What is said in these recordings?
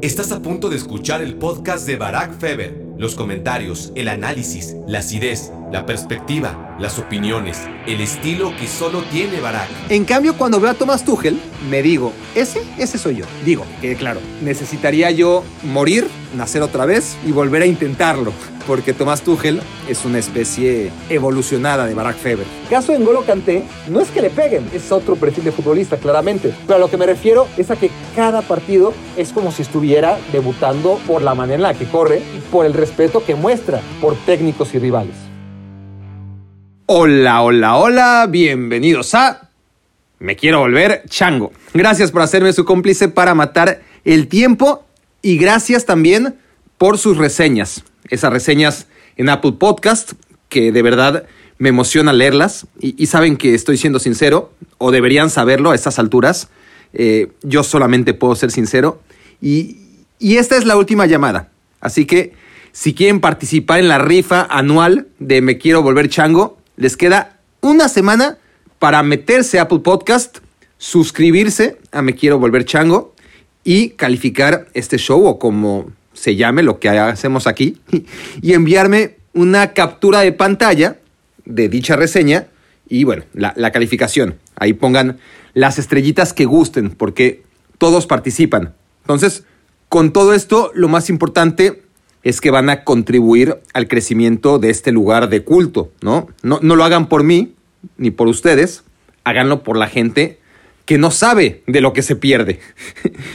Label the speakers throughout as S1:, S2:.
S1: Estás a punto de escuchar el podcast de Barack Feber. Los comentarios, el análisis, la acidez, la perspectiva, las opiniones, el estilo que solo tiene Barack.
S2: En cambio, cuando veo a Thomas Tuchel, me digo, ese, ese soy yo. Digo, que claro, necesitaría yo morir, nacer otra vez y volver a intentarlo porque Tomás Tuchel es una especie evolucionada de Barack Feber. Caso de N'Golo Kanté, no es que le peguen, es otro perfil de futbolista, claramente. Pero a lo que me refiero es a que cada partido es como si estuviera debutando por la manera en la que corre y por el respeto que muestra por técnicos y rivales. Hola, hola, hola, bienvenidos a Me quiero volver chango. Gracias por hacerme su cómplice para matar el tiempo y gracias también por sus reseñas esas reseñas en Apple Podcast, que de verdad me emociona leerlas y, saben que estoy siendo sincero, o deberían saberlo a estas alturas. Eh, yo solamente puedo ser sincero. Y, y esta es la última llamada. Así que si quieren participar en la rifa anual de Me Quiero Volver Chango, les queda una semana para meterse a Apple Podcast, suscribirse a Me Quiero Volver Chango y calificar este show o como se llame lo que hacemos aquí, y enviarme una captura de pantalla de dicha reseña y bueno, la, calificación. Ahí pongan las estrellitas que gusten, porque todos participan. Entonces, con todo esto, lo más importante es que van a contribuir al crecimiento de este lugar de culto, ¿no? No, no lo hagan por mí, ni por ustedes, háganlo por la gente que no sabe de lo que se pierde.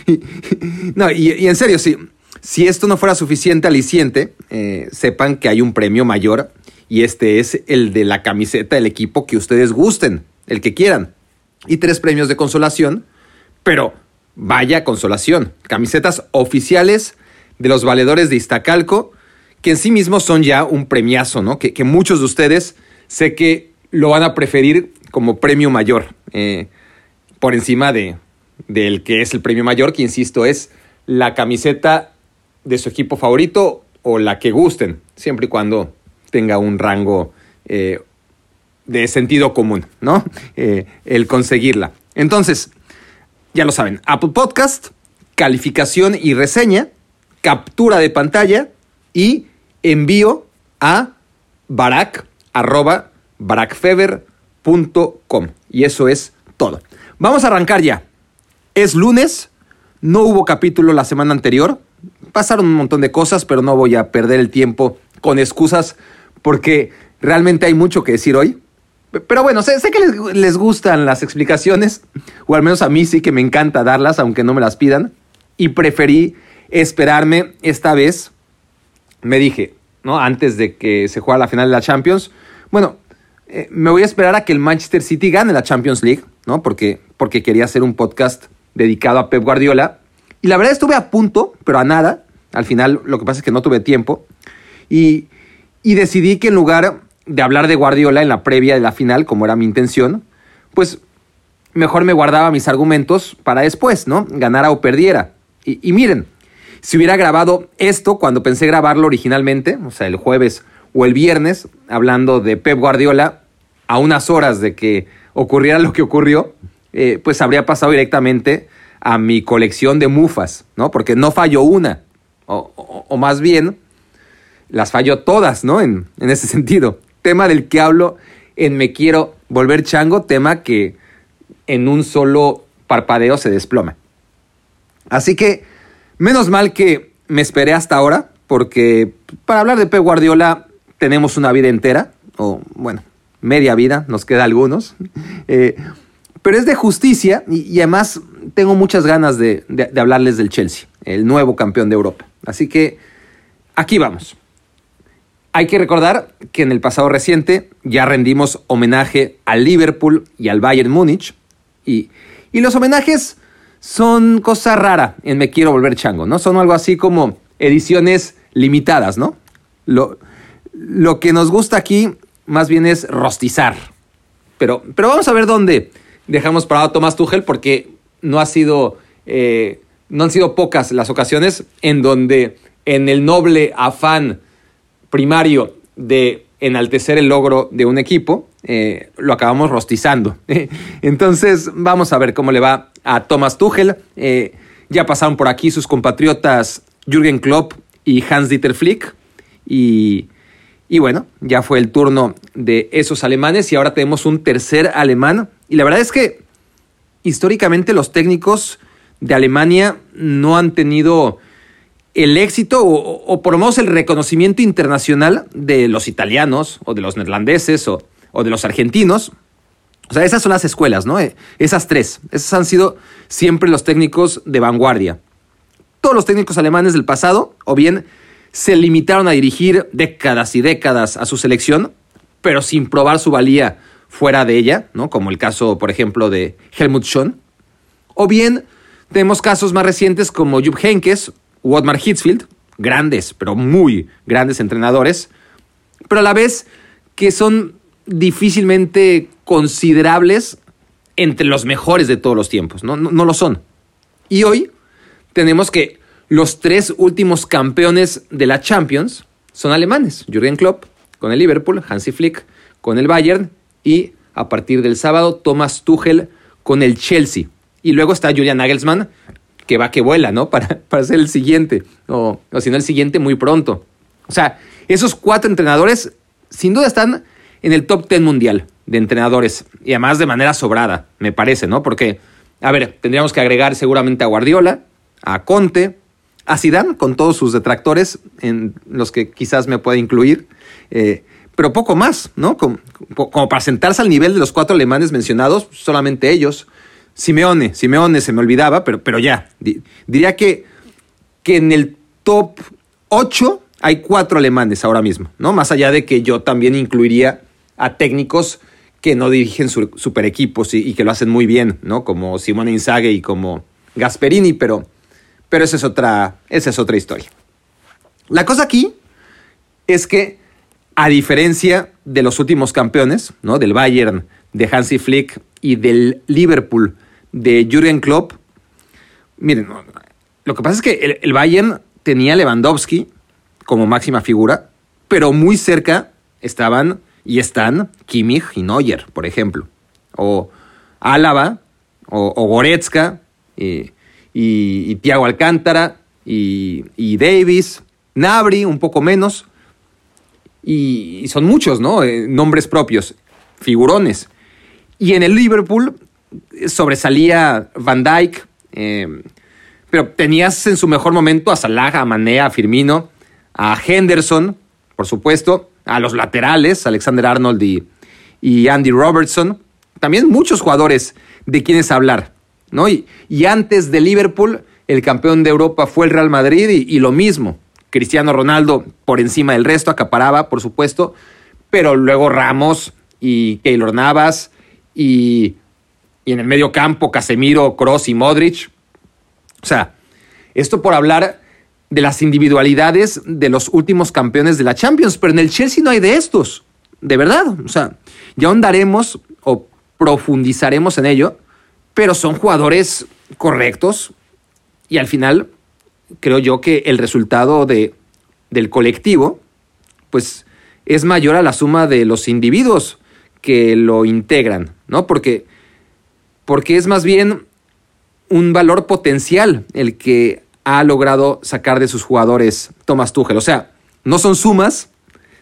S2: no, y, en serio, sí, si esto no fuera suficiente aliciente, eh, sepan que hay un premio mayor y este es el de la camiseta del equipo que ustedes gusten, el que quieran. Y tres premios de consolación, pero vaya consolación, camisetas oficiales de los valedores de Iztacalco, que en sí mismos son ya un premiazo, ¿no? Que, muchos de ustedes sé que lo van a preferir como premio mayor, eh, por encima de, del que es el premio mayor, que insisto es la camiseta de su equipo favorito o la que gusten, siempre y cuando tenga un rango eh, de sentido común, ¿no? Eh, el conseguirla. Entonces, ya lo saben, Apple Podcast, calificación y reseña, captura de pantalla y envío a barack, arroba, barackfever.com. Y eso es todo. Vamos a arrancar ya. Es lunes, no hubo capítulo la semana anterior, pasaron un montón de cosas, pero no voy a perder el tiempo con excusas porque realmente hay mucho que decir hoy. Pero bueno, sé, que les, gustan las explicaciones, o al menos a mí sí que me encanta darlas, aunque no me las pidan. Y preferí esperarme esta vez. Me dije, ¿no? Antes de que se juegue la final de la Champions, bueno, eh, me voy a esperar a que el Manchester City gane la Champions League, ¿no? Porque, porque quería hacer un podcast dedicado a Pep Guardiola. Y la verdad estuve a punto, pero a nada. Al final lo que pasa es que no tuve tiempo. Y, decidí que en lugar de hablar de Guardiola en la previa de la final, como era mi intención, pues mejor me guardaba mis argumentos para después, ¿no? Ganara o perdiera. Y, y, miren, si hubiera grabado esto cuando pensé grabarlo originalmente, o sea, el jueves o el viernes, hablando de Pep Guardiola, a unas horas de que ocurriera lo que ocurrió, eh, pues habría pasado directamente a mi colección de mufas, ¿no? Porque no falló una, o, más bien las falló todas, ¿no? En, en, ese sentido. Tema del que hablo en Me Quiero Volver Chango, tema que en un solo parpadeo se desploma. Así que, menos mal que me esperé hasta ahora, porque para hablar de Pep Guardiola tenemos una vida entera, o bueno, media vida, nos queda algunos. Eh, pero es de justicia y, además tengo muchas ganas de, hablarles del Chelsea, el nuevo campeón de Europa. Así que aquí vamos. Hay que recordar que en el pasado reciente ya rendimos homenaje al Liverpool y al Bayern Múnich. Y, y los homenajes son cosa rara en Me Quiero Volver Chango, ¿no? Son algo así como ediciones limitadas, ¿no? Lo, lo que nos gusta aquí más bien es rostizar. Pero, pero vamos a ver dónde, dejamos parado a Tomás Tuchel porque no ha sido, eh, no han sido pocas las ocasiones en donde en el noble afán primario de enaltecer el logro de un equipo, eh, lo acabamos rostizando. Entonces, vamos a ver cómo le va a Tomás Tuchel. Eh, Ya pasaron por aquí sus compatriotas Jürgen Klopp y Hans-Dieter Flick. Y, y bueno, ya fue el turno de esos alemanes y ahora tenemos un tercer alemán. Y la verdad es que históricamente los técnicos de Alemania no han tenido el éxito o, por lo menos el reconocimiento internacional de los italianos o de los neerlandeses o, o, de los argentinos. O sea, esas son las escuelas, ¿no? Eh, esas tres. Esos han sido siempre los técnicos de vanguardia. Todos los técnicos alemanes del pasado, o bien se limitaron a dirigir décadas y décadas a su selección, pero sin probar su valía fuera de ella, ¿no? Como el caso, por ejemplo, de Helmut Schön. O bien tenemos casos más recientes como Jupp Heynckes u Otmar Hitzfield, grandes, pero muy grandes entrenadores, pero a la vez que son difícilmente considerables entre los mejores de todos los tiempos, no, no, lo son. Y hoy tenemos que los tres últimos campeones de la Champions son alemanes, Jürgen Klopp con el Liverpool, Hansi Flick con el Bayern y a partir del sábado Thomas Tuchel con el Chelsea. Y luego está Julian Nagelsmann que va que vuela, ¿no? Para, para ser el siguiente, o, o si no el siguiente muy pronto. O sea, esos cuatro entrenadores sin duda están en el top 10 mundial de entrenadores, y además de manera sobrada, me parece, ¿no? Porque, a ver, tendríamos que agregar seguramente a Guardiola, a Conte, a Zidane, con todos sus detractores, en los que quizás me pueda incluir, eh, pero poco más, ¿no? Como, para sentarse al nivel de los cuatro alemanes mencionados, solamente ellos. Simeone, Simeone se me olvidaba, pero, pero ya. Diría que, que en el top 8 hay cuatro alemanes ahora mismo, ¿no? Más allá de que yo también incluiría a técnicos que no dirigen super equipos y, que lo hacen muy bien, ¿no? Como Simone Inzaghi y como Gasperini, pero, pero esa, es otra, esa es otra historia. La cosa aquí es que, a diferencia de los últimos campeones, ¿no? Del Bayern, de Hansi Flick y del Liverpool de Jürgen Klopp, miren, lo que pasa es que el, Bayern tenía Lewandowski como máxima figura, pero muy cerca estaban y están Kimmich y Neuer, por ejemplo, o Álava, o, Goretzka, y, y, Thiago Alcántara, y, y, Davis, Nabri, un poco menos, y, son muchos, ¿no? Eh, nombres propios, figurones. Y en el Liverpool sobresalía Van Dyke, eh, pero tenías en su mejor momento a Salah, a Mané, a Firmino, a Henderson, por supuesto, a los laterales, Alexander Arnold y, y Andy Robertson. También muchos jugadores de quienes hablar, ¿no? Y, y, antes de Liverpool, el campeón de Europa fue el Real Madrid y, y lo mismo. Cristiano Ronaldo por encima del resto, acaparaba, por supuesto, pero luego Ramos y Keylor Navas y y en el medio campo Casemiro, Cross y Modric. O sea, esto por hablar de las individualidades de los últimos campeones de la Champions, pero en el Chelsea no hay de estos, de verdad. O sea, ya ahondaremos o profundizaremos en ello, pero son jugadores correctos y al final creo yo que el resultado de, del colectivo, pues es mayor a la suma de los individuos que lo integran, ¿no? Porque porque es más bien un valor potencial el que ha logrado sacar de sus jugadores Thomas Tuchel. O sea, no son sumas,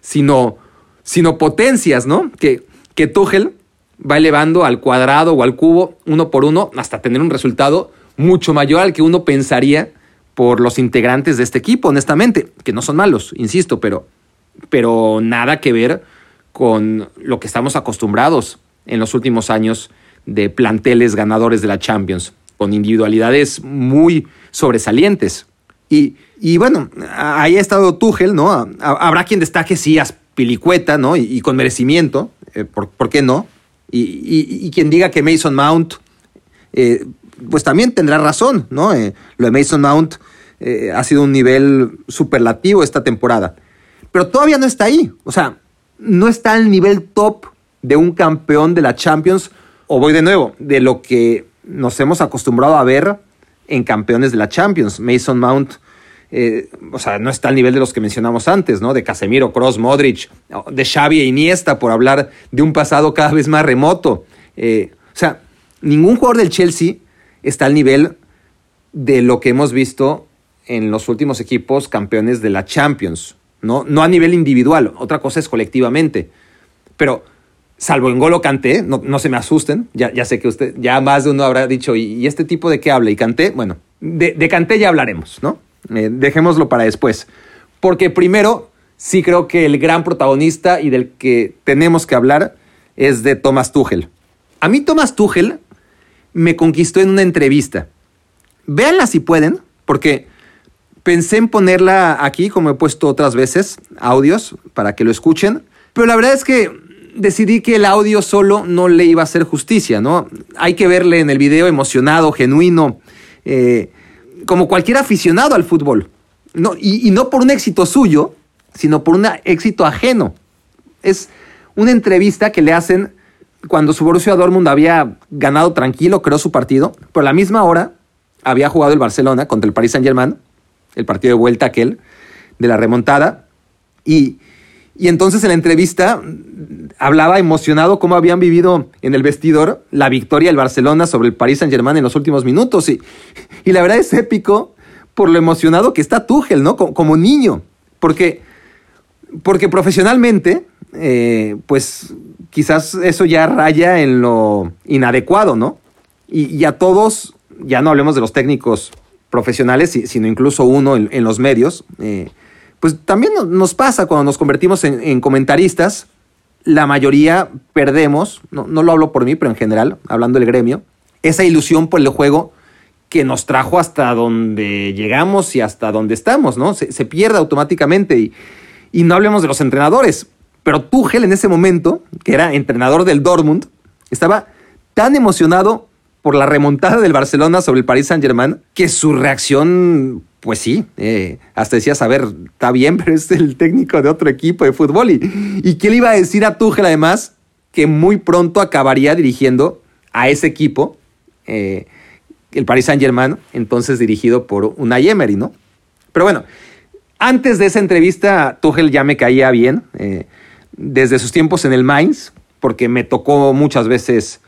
S2: sino, sino potencias, ¿no? Que, que va elevando al cuadrado o al cubo uno por uno hasta tener un resultado mucho mayor al que uno pensaría por los integrantes de este equipo, honestamente, que no son malos, insisto, pero, pero nada que ver con lo que estamos acostumbrados en los últimos años de planteles ganadores de la Champions, con individualidades muy sobresalientes. Y, y bueno, ahí ha estado Tuchel, ¿no? Habrá quien destaque, sí, a Pilicueta, ¿no? Y, con merecimiento, eh, por, qué no? Y, quien diga que Mason Mount, eh, pues también tendrá razón, ¿no? Eh, lo de Mason Mount ha sido un nivel superlativo esta temporada. Pero todavía no está ahí, o sea, no está al nivel top de un campeón de la Champions o voy de nuevo, de lo que nos hemos acostumbrado a ver en campeones de la Champions. Mason Mount, eh, o sea, no está al nivel de los que mencionamos antes, ¿no? De Casemiro, Cross, Modric, de Xavi e Iniesta, por hablar de un pasado cada vez más remoto. Eh, o sea, ningún jugador del Chelsea está al nivel de lo que hemos visto en los últimos equipos campeones de la Champions. No, no a nivel individual, otra cosa es colectivamente. Pero salvo en Golo Canté, no, se me asusten, ya, sé que usted, ya más de uno habrá dicho, ¿y, este tipo de qué habla? Y Canté, bueno, de, de Canté ya hablaremos, ¿no? Eh, dejémoslo para después. Porque primero, sí creo que el gran protagonista y del que tenemos que hablar es de Thomas Tuchel. A mí Thomas Tuchel me conquistó en una entrevista. Véanla si pueden, porque pensé en ponerla aquí, como he puesto otras veces, audios, para que lo escuchen. Pero la verdad es que decidí que el audio solo no le iba a hacer justicia, ¿no? Hay que verle en el video emocionado, genuino, eh, como cualquier aficionado al fútbol. No, y, no por un éxito suyo, sino por un éxito ajeno. Es una entrevista que le hacen cuando su Borussia Dortmund había ganado tranquilo, creó su partido, pero a la misma hora había jugado el Barcelona contra el Paris Saint-Germain, el partido de vuelta aquel de la remontada, y y entonces en la entrevista hablaba emocionado cómo habían vivido en el vestidor la victoria del Barcelona sobre el Paris Saint Germain en los últimos minutos. Y, y la verdad es épico por lo emocionado que está Tuchel, ¿no? Como, niño. Porque, porque profesionalmente, eh, pues quizás eso ya raya en lo inadecuado, ¿no? Y, a todos, ya no hablemos de los técnicos profesionales, sino incluso uno en, los medios, eh, pues también nos pasa cuando nos convertimos en, comentaristas, la mayoría perdemos, no, lo hablo por mí, pero en general, hablando del gremio, esa ilusión por el juego que nos trajo hasta donde llegamos y hasta donde estamos, ¿no? Se, pierde automáticamente y, y, no hablemos de los entrenadores, pero Tuchel en ese momento, que era entrenador del Dortmund, estaba tan emocionado por la remontada del Barcelona sobre el Paris Saint-Germain que su reacción pues sí, eh, hasta decías, a ver, está bien, pero es el técnico de otro equipo de fútbol. ¿Y, y qué le iba a decir a Tuchel además? Que muy pronto acabaría dirigiendo a ese equipo, eh, el Paris Saint-Germain, entonces dirigido por una Emery, ¿no? Pero bueno, antes de esa entrevista, Tuchel ya me caía bien, eh, desde sus tiempos en el Mainz, porque me tocó muchas veces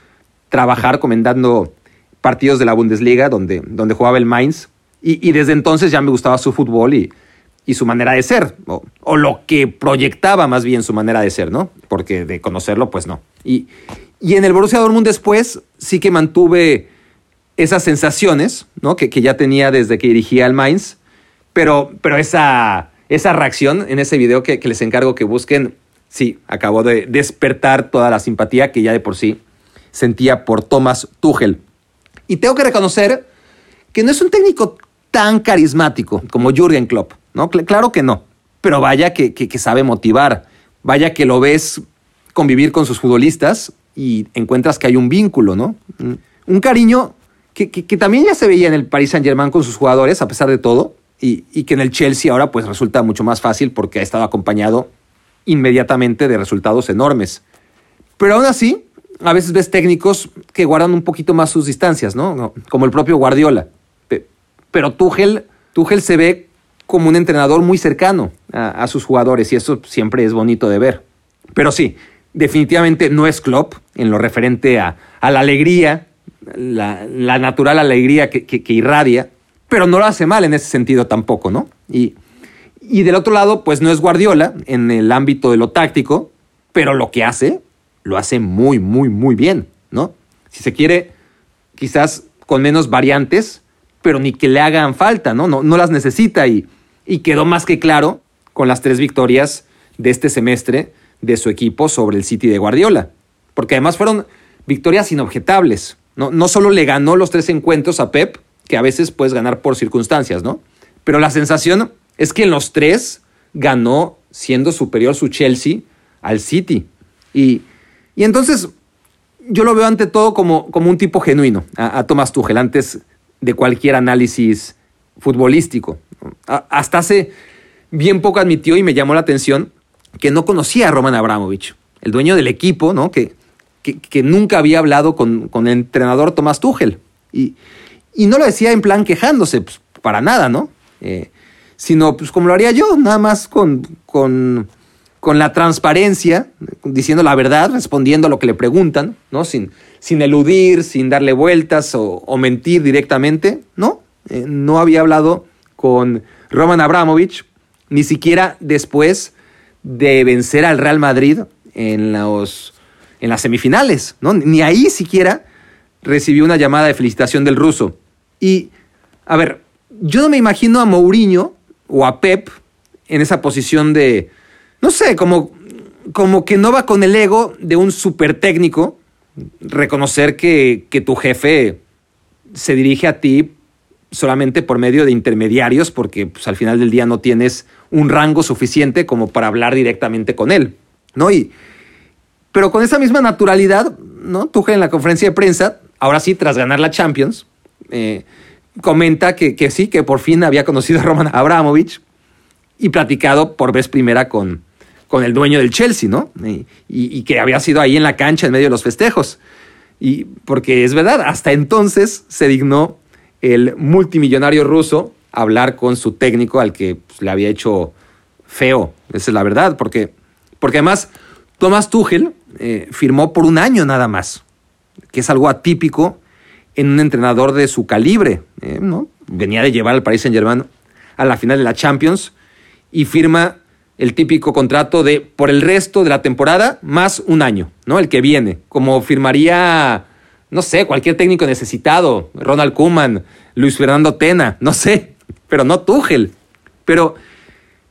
S2: trabajar comentando partidos de la Bundesliga, donde, donde jugaba el Mainz y, desde entonces ya me gustaba su fútbol y, y su manera de ser, o, lo que proyectaba más bien su manera de ser, ¿no? Porque de conocerlo, pues no. Y, y en el Borussia Dortmund después sí que mantuve esas sensaciones, ¿no? Que, que ya tenía desde que dirigía al Mainz, pero, pero esa, esa reacción en ese video que, que les encargo que busquen, sí, acabó de despertar toda la simpatía que ya de por sí sentía por Thomas Tuchel. Y tengo que reconocer que no es un técnico tan carismático como Jürgen Klopp, ¿no? Claro que no, pero vaya que, sabe motivar, vaya que lo ves convivir con sus futbolistas y encuentras que hay un vínculo, ¿no? Un cariño que, también ya se veía en el Paris Saint Germain con sus jugadores, a pesar de todo, y, y, que en el Chelsea ahora pues resulta mucho más fácil porque ha estado acompañado inmediatamente de resultados enormes. Pero aún así, a veces ves técnicos que guardan un poquito más sus distancias, ¿no? Como el propio Guardiola pero Tuchel, se ve como un entrenador muy cercano a, sus jugadores y eso siempre es bonito de ver. Pero sí, definitivamente no es Klopp en lo referente a, la alegría, la, natural alegría que, irradia, pero no lo hace mal en ese sentido tampoco, ¿no? Y, y del otro lado, pues no es Guardiola en el ámbito de lo táctico, pero lo que hace, lo hace muy, muy, muy bien, ¿no? Si se quiere, quizás con menos variantes, pero ni que le hagan falta, ¿no? No, no las necesita y, y quedó más que claro con las tres victorias de este semestre de su equipo sobre el City de Guardiola. Porque además fueron victorias inobjetables. No, no solo le ganó los tres encuentros a Pep, que a veces puedes ganar por circunstancias, ¿no? Pero la sensación es que en los tres ganó siendo superior su Chelsea al City. Y, y entonces yo lo veo ante todo como, como un tipo genuino a, a Thomas Tuchel. Antes de cualquier análisis futbolístico. Hasta hace bien poco admitió y me llamó la atención que no conocía a Roman Abramovich, el dueño del equipo, ¿no? que, que, nunca había hablado con, con, el entrenador Tomás Tuchel. Y, y, no lo decía en plan quejándose, pues, para nada, ¿no? Eh, sino pues como lo haría yo, nada más con, con, con, la transparencia, diciendo la verdad, respondiendo a lo que le preguntan, ¿no? Sin, sin eludir, sin darle vueltas o, mentir directamente, ¿no? eh, no había hablado con Roman Abramovich, ni siquiera después de vencer al Real Madrid en, los, en las semifinales, ¿no? Ni ahí siquiera recibió una llamada de felicitación del ruso. Y, a ver, yo no me imagino a Mourinho o a Pep en esa posición de, no sé, como, como que no va con el ego de un super técnico, reconocer que, que tu jefe se dirige a ti solamente por medio de intermediarios, porque pues, al final del día no tienes un rango suficiente como para hablar directamente con él, ¿no? Y, pero con esa misma naturalidad, ¿no? Tuchel en la conferencia de prensa, ahora sí, tras ganar la Champions, eh, comenta que, que, sí, que por fin había conocido a Roman Abramovich y platicado por vez primera con, con el dueño del Chelsea, ¿no? Y, que había sido ahí en la cancha en medio de los festejos. Y porque es verdad, hasta entonces se dignó el multimillonario ruso hablar con su técnico al que pues, le había hecho feo. Esa es la verdad, porque, porque además Thomas Tuchel eh, firmó por un año nada más, que es algo atípico en un entrenador de su calibre. Eh, ¿no? Venía de llevar al Paris Saint Germain a la final de la Champions y firma el típico contrato de por el resto de la temporada más un año, ¿no? El que viene, como firmaría no sé, cualquier técnico necesitado, Ronald Koeman, Luis Fernando Tena, no sé, pero no Tuchel. Pero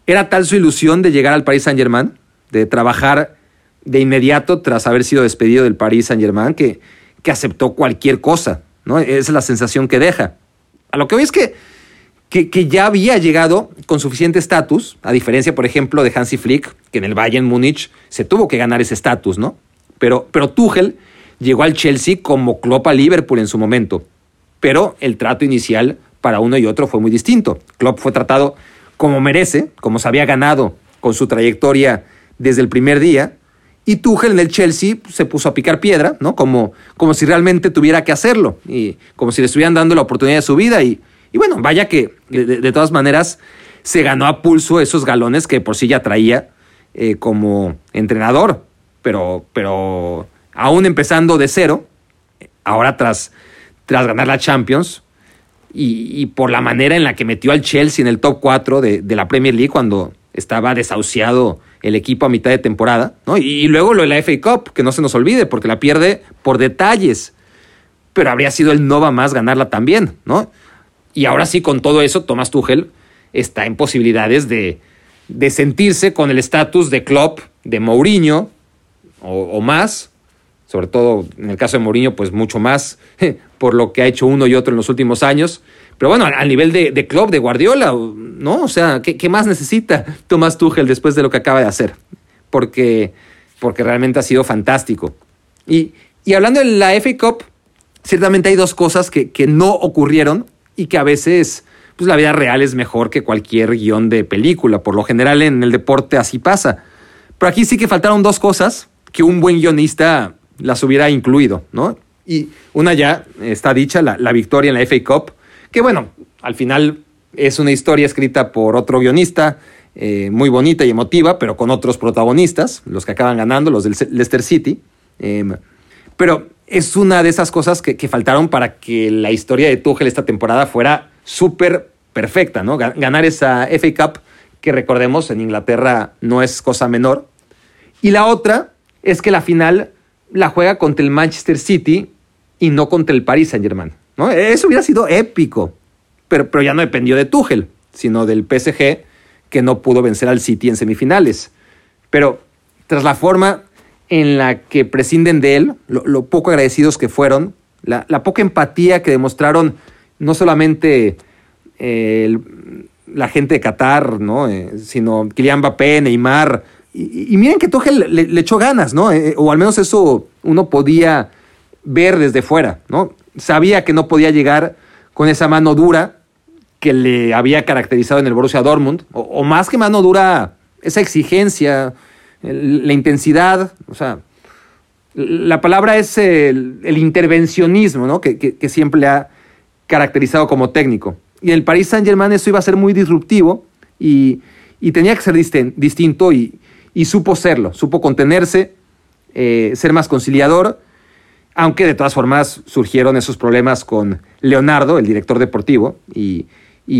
S2: era tal su ilusión de llegar al Paris Saint-Germain, de trabajar de inmediato tras haber sido despedido del Paris Saint-Germain, que, que aceptó cualquier cosa, ¿no? Esa es la sensación que deja. A lo que hoy es que, que, ya había llegado con suficiente estatus, a diferencia, por ejemplo, de Hansi Flick, que en el Bayern Múnich se tuvo que ganar ese estatus, ¿no? Pero, pero Tuchel llegó al Chelsea como Klopp a Liverpool en su momento. Pero el trato inicial para uno y otro fue muy distinto. Klopp fue tratado como merece, como se había ganado con su trayectoria desde el primer día, y Tuchel en el Chelsea se puso a picar piedra, ¿no? Como, como si realmente tuviera que hacerlo, y como si le estuvieran dando la oportunidad de su vida. Y, y bueno, vaya que de, todas maneras se ganó a pulso esos galones que por sí ya traía eh, como entrenador. Pero, pero aún empezando de cero, ahora tras, tras ganar la Champions, y, por la manera en la que metió al Chelsea en el top 4 de, la Premier League cuando estaba desahuciado el equipo a mitad de temporada, ¿no? Y, luego lo de la FA Cup, que no se nos olvide, porque la pierde por detalles, pero habría sido el Nova más ganarla también, ¿no? Y ahora sí, con todo eso, Thomas Tuchel está en posibilidades de, de sentirse con el estatus de Klopp, de Mourinho o más, sobre todo en el caso de Mourinho, pues mucho más por lo que ha hecho uno y otro en los últimos años. Pero bueno, al nivel de, de club, de Guardiola, ¿no? O sea, ¿qué, más necesita Tomás Tuchel después de lo que acaba de hacer? Porque, porque realmente ha sido fantástico. Y, y hablando de la FA Cup, ciertamente hay dos cosas que, que no ocurrieron y que a veces pues la vida real es mejor que cualquier guion de película. Por lo general en el deporte así pasa. Pero aquí sí que faltaron dos cosas que un buen guionista las hubiera incluido, ¿no? Y una ya está dicha, la, victoria en la FA Cup, que bueno, al final es una historia escrita por otro guionista, eh, muy bonita y emotiva, pero con otros protagonistas, los que acaban ganando, los del Leicester City. Em, pero es una de esas cosas que, faltaron para que la historia de Tuchel esta temporada fuera súper perfecta, ¿no? Ganar esa FA Cup, que recordemos en Inglaterra no es cosa menor. Y la otra es que la final la juega contra el Manchester City y no contra el Paris Saint Germain. ¿no? Eso hubiera sido épico, pero, pero ya no dependió de Tuchel, sino del PSG que no pudo vencer al City en semifinales. Pero tras la forma en la que prescinden de él, lo, poco agradecidos que fueron, la, poca empatía que demostraron no solamente eh, la gente de Qatar, ¿no? Eh, sino Kylian Mbappé, Neymar, y, miren que Tuchel le, echó ganas, ¿no? Eh, o al menos eso uno podía ver desde fuera, ¿no? Sabía que no podía llegar con esa mano dura que le había caracterizado en el Borussia Dortmund, o, más que mano dura, esa exigencia, la intensidad, o sea, la palabra es el, intervencionismo, ¿no? Que, que, siempre le ha caracterizado como técnico. Y en el Paris Saint-Germain eso iba a ser muy disruptivo y, y tenía que ser distinto y, y supo serlo, supo contenerse, eh, ser más conciliador aunque de todas formas surgieron esos problemas con Leonardo, el director deportivo, y,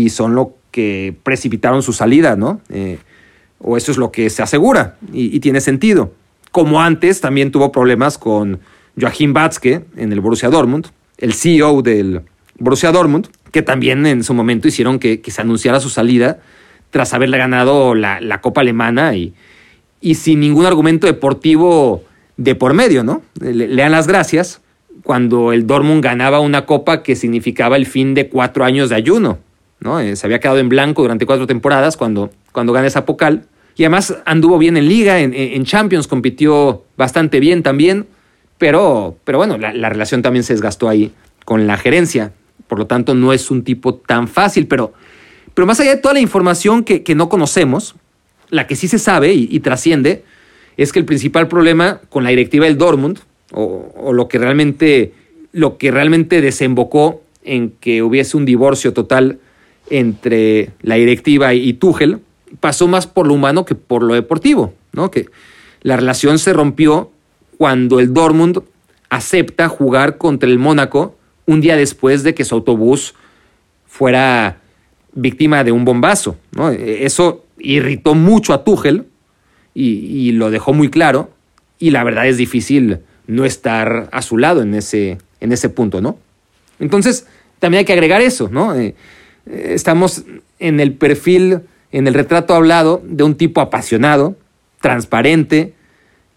S2: son lo que precipitaron su salida, ¿no? Eh, o eso es lo que se asegura, y, tiene sentido. Como antes también tuvo problemas con Joachim Batzke en el Borussia Dortmund, el CEO del Borussia Dortmund, que también en su momento hicieron que, se anunciara su salida tras haberle ganado la, Copa Alemana y, y sin ningún argumento deportivo de por medio, ¿no? Le, dan las gracias cuando el Dortmund ganaba una copa que significaba el fin de cuatro años de ayuno, ¿no? Eh, se había quedado en blanco durante cuatro temporadas cuando, cuando gana esa pocal. Y además anduvo bien en liga, en, Champions compitió bastante bien también, pero, pero bueno, la, relación también se desgastó ahí con la gerencia. Por lo tanto, no es un tipo tan fácil, pero, pero más allá de toda la información que, no conocemos, la que sí se sabe y trasciende, es que el principal problema con la directiva del Dortmund, o, lo, que realmente, lo que realmente desembocó en que hubiese un divorcio total entre la directiva y Tuchel, pasó más por lo humano que por lo deportivo, ¿no? Que la relación se rompió cuando el Dortmund acepta jugar contra el Mónaco un día después de que su autobús fuera víctima de un bombazo, ¿no? Eso irritó mucho a Tuchel y, lo dejó muy claro. Y la verdad es difícil no estar a su lado en ese, en ese punto, ¿no? Entonces, también hay que agregar eso, ¿no? Eh, eh, estamos en el perfil, en el retrato hablado de un tipo apasionado, transparente,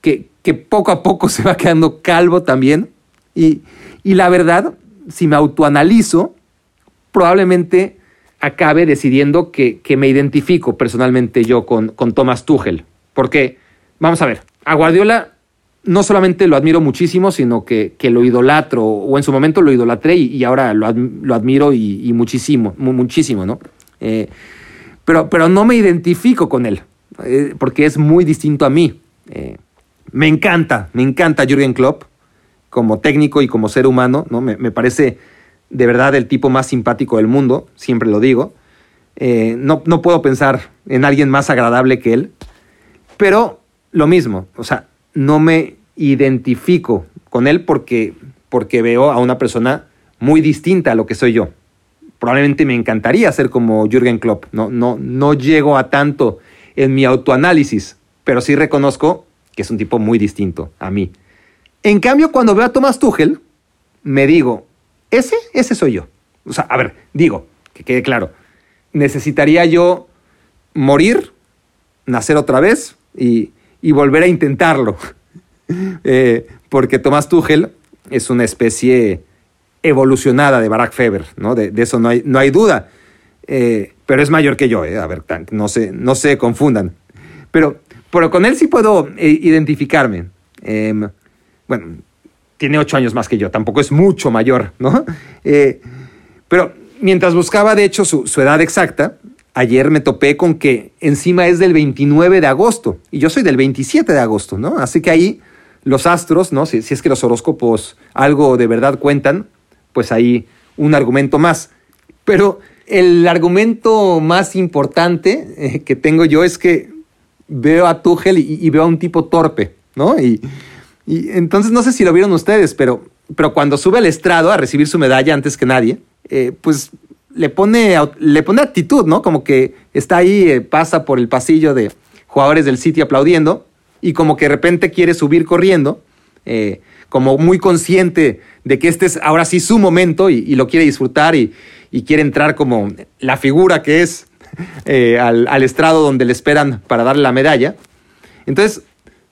S2: que, que poco a poco se va quedando calvo también. Y, y la verdad, si me autoanalizo, probablemente acabe decidiendo que, que me identifico personalmente yo con, con Thomas Tuchel. Porque, vamos a ver, a Guardiola no solamente lo admiro muchísimo, sino que, lo idolatro, o en su momento lo idolatré y, ahora lo, admiro y, muchísimo, muchísimo, ¿no? Eh, pero, pero no me identifico con él, eh, porque es muy distinto a mí. Eh, me encanta, me encanta Jürgen Klopp como técnico y como ser humano, ¿no? Me, parece de verdad el tipo más simpático del mundo, siempre lo digo. no, no puedo pensar en alguien más agradable que él. Pero lo mismo, o sea, no me identifico con él porque, porque veo a una persona muy distinta a lo que soy yo. Probablemente me encantaría ser como Jürgen Klopp. No, no, no llego a tanto en mi autoanálisis, pero sí reconozco que es un tipo muy distinto a mí. En cambio, cuando veo a Thomas Tuchel, me digo, ese, ese soy yo. O sea, a ver, digo, que quede claro, necesitaría yo morir, nacer otra vez, y, volver a intentarlo. Eh, porque Tomás Tuchel es una especie evolucionada de Barack Feber, ¿no? De, eso no hay, no hay duda. Eh, pero es mayor que yo, ¿eh? A ver, no se, no se confundan. Pero, pero con él sí puedo eh, identificarme. Em, bueno, tiene ocho años más que yo, tampoco es mucho mayor, ¿no? pero mientras buscaba, de hecho, su, su edad exacta, ayer me topé con que encima es del 29 de agosto y yo soy del 27 de agosto, ¿no? Así que ahí los astros, ¿no? Si, es que los horóscopos algo de verdad cuentan, pues ahí un argumento más. Pero el argumento más importante eh, que tengo yo es que veo a Tuchel y, veo a un tipo torpe, ¿no? Y, entonces no sé si lo vieron ustedes, pero, pero cuando sube al estrado a recibir su medalla antes que nadie, eh, pues le pone, le pone actitud, ¿no? Como que está ahí, eh, pasa por el pasillo de jugadores del City aplaudiendo y como que de repente quiere subir corriendo, como muy consciente de que este es ahora sí su momento y, lo quiere disfrutar y, quiere entrar como la figura que es eh, al, estrado donde le esperan para darle la medalla. Entonces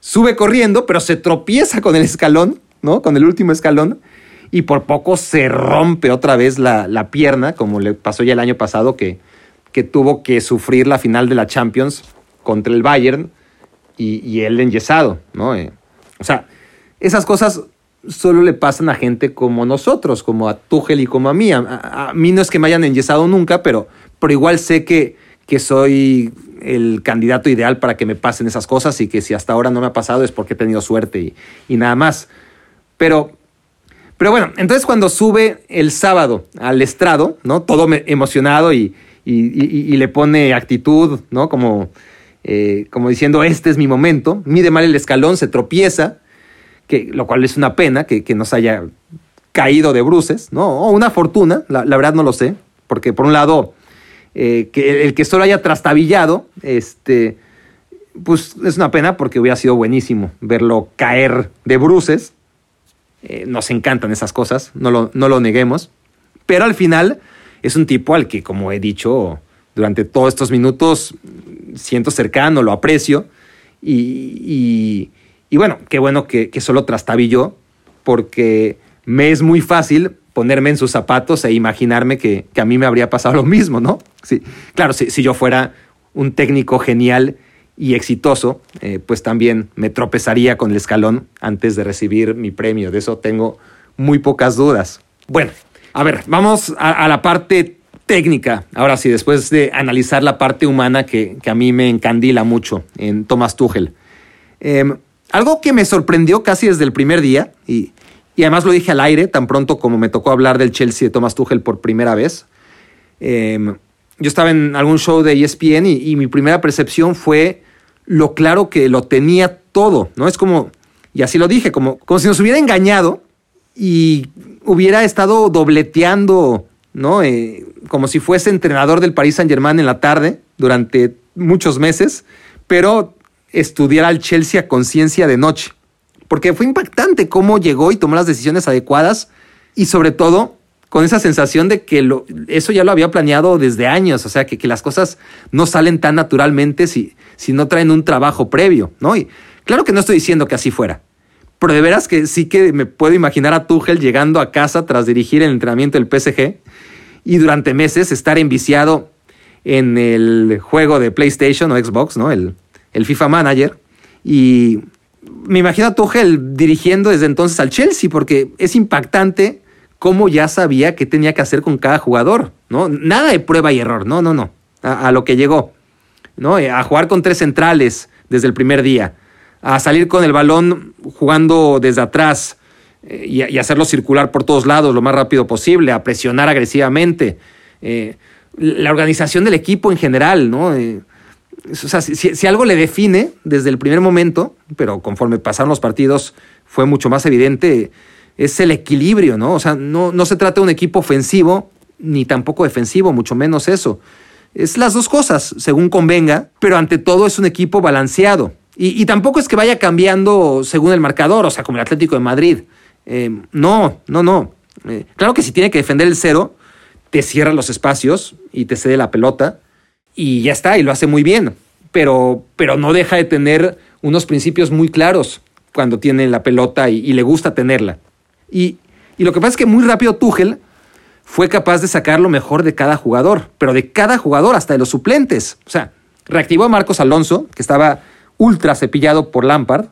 S2: sube corriendo, pero se tropieza con el escalón, ¿no? Con el último escalón y por poco se rompe otra vez la, pierna, como le pasó ya el año pasado, que, tuvo que sufrir la final de la Champions contra el Bayern y, él enyesado, ¿no? Eh, o sea, esas cosas solo le pasan a gente como nosotros, como a Tuchel y como a mí. A, mí no es que me hayan enyesado nunca, pero, pero igual sé que, que soy el candidato ideal para que me pasen esas cosas y que si hasta ahora no me ha pasado es porque he tenido suerte y, y nada más. Pero pero bueno, entonces cuando sube el sábado al estrado, ¿no? Todo emocionado y, le pone actitud, ¿no? Como, eh, como diciendo, este es mi momento. Mide mal el escalón, se tropieza, que, lo cual es una pena que, que nos haya caído de bruces, ¿no? O una fortuna, la, la verdad no lo sé, porque por un lado, eh, que el que solo haya trastabillado, este, pues es una pena porque hubiera sido buenísimo verlo caer de bruces. Eh, nos encantan esas cosas, no lo, no lo neguemos. Pero al final es un tipo al que, como he dicho durante todos estos minutos, siento cercano, lo aprecio. Y, y, bueno, qué bueno que, que solo trastabilló, porque me es muy fácil ponerme en sus zapatos e imaginarme que, a mí me habría pasado lo mismo, ¿no? Sí, claro, si, yo fuera un técnico genial y exitoso, eh, pues también me tropezaría con el escalón antes de recibir mi premio. De eso tengo muy pocas dudas. Bueno, a ver, vamos a, la parte técnica. Ahora sí, después de analizar la parte humana que, que a mí me encandila mucho en Thomas Tuchel. Eh, algo que me sorprendió casi desde el primer día, y, y, además lo dije al aire, tan pronto como me tocó hablar del Chelsea de Thomas Tuchel por primera vez. Eh, yo estaba en algún show de ESPN y, y mi primera percepción fue lo claro que lo tenía todo, ¿no? Es como, y así lo dije, como, como si nos hubiera engañado y hubiera estado dobleteando, ¿no? Eh, como si fuese entrenador del Paris Saint Germain en la tarde durante muchos meses, pero estudiara al Chelsea a conciencia de noche. Porque fue impactante cómo llegó y tomó las decisiones adecuadas y sobre todo con esa sensación de que lo, eso ya lo había planeado desde años, o sea, que, que las cosas no salen tan naturalmente si, si no traen un trabajo previo, ¿no? Y claro que no estoy diciendo que así fuera, pero de veras que sí que me puedo imaginar a Tuchel llegando a casa tras dirigir el entrenamiento del PSG y durante meses estar enviciado en el juego de PlayStation o Xbox, ¿no? El, el FIFA Manager. Y me imagino a Tuchel dirigiendo desde entonces al Chelsea porque es impactante cómo ya sabía qué tenía que hacer con cada jugador, ¿no? Nada de prueba y error, no, no, no, a, lo que llegó, ¿no? A jugar con tres centrales desde el primer día, a salir con el balón jugando desde atrás eh, y, hacerlo circular por todos lados lo más rápido posible, a presionar agresivamente, eh, la organización del equipo en general, ¿no? Eh, o sea, si, algo le define desde el primer momento, pero conforme pasaron los partidos fue mucho más evidente, es el equilibrio, ¿no? O sea, no, no se trata de un equipo ofensivo ni tampoco defensivo, mucho menos eso. Es las dos cosas, según convenga, pero ante todo es un equipo balanceado. Y, y tampoco es que vaya cambiando según el marcador, o sea, como el Atlético de Madrid. Eh, no, no, no. Eh, claro que si tiene que defender el cero, te cierra los espacios y te cede la pelota y ya está, y lo hace muy bien. Pero, pero no deja de tener unos principios muy claros cuando tiene la pelota y, le gusta tenerla. Y, y, lo que pasa es que muy rápido Tuchel fue capaz de sacar lo mejor de cada jugador, pero de cada jugador, hasta de los suplentes. O sea, reactivó a Marcos Alonso, que estaba ultra cepillado por Lampard.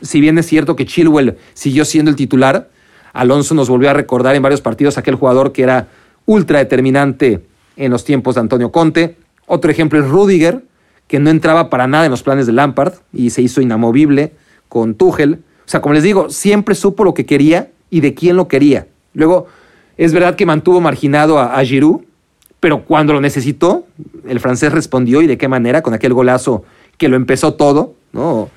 S2: Si bien es cierto que Chilwell siguió siendo el titular, Alonso nos volvió a recordar en varios partidos aquel jugador que era ultra determinante en los tiempos de Antonio Conte. Otro ejemplo es Rudiger, que no entraba para nada en los planes de Lampard y se hizo inamovible con Tuchel. O sea, como les digo, siempre supo lo que quería y de quién lo quería. Luego, es verdad que mantuvo marginado a, a Giroud, pero cuando lo necesitó, el francés respondió y de qué manera, con aquel golazo que lo empezó todo, ¿no?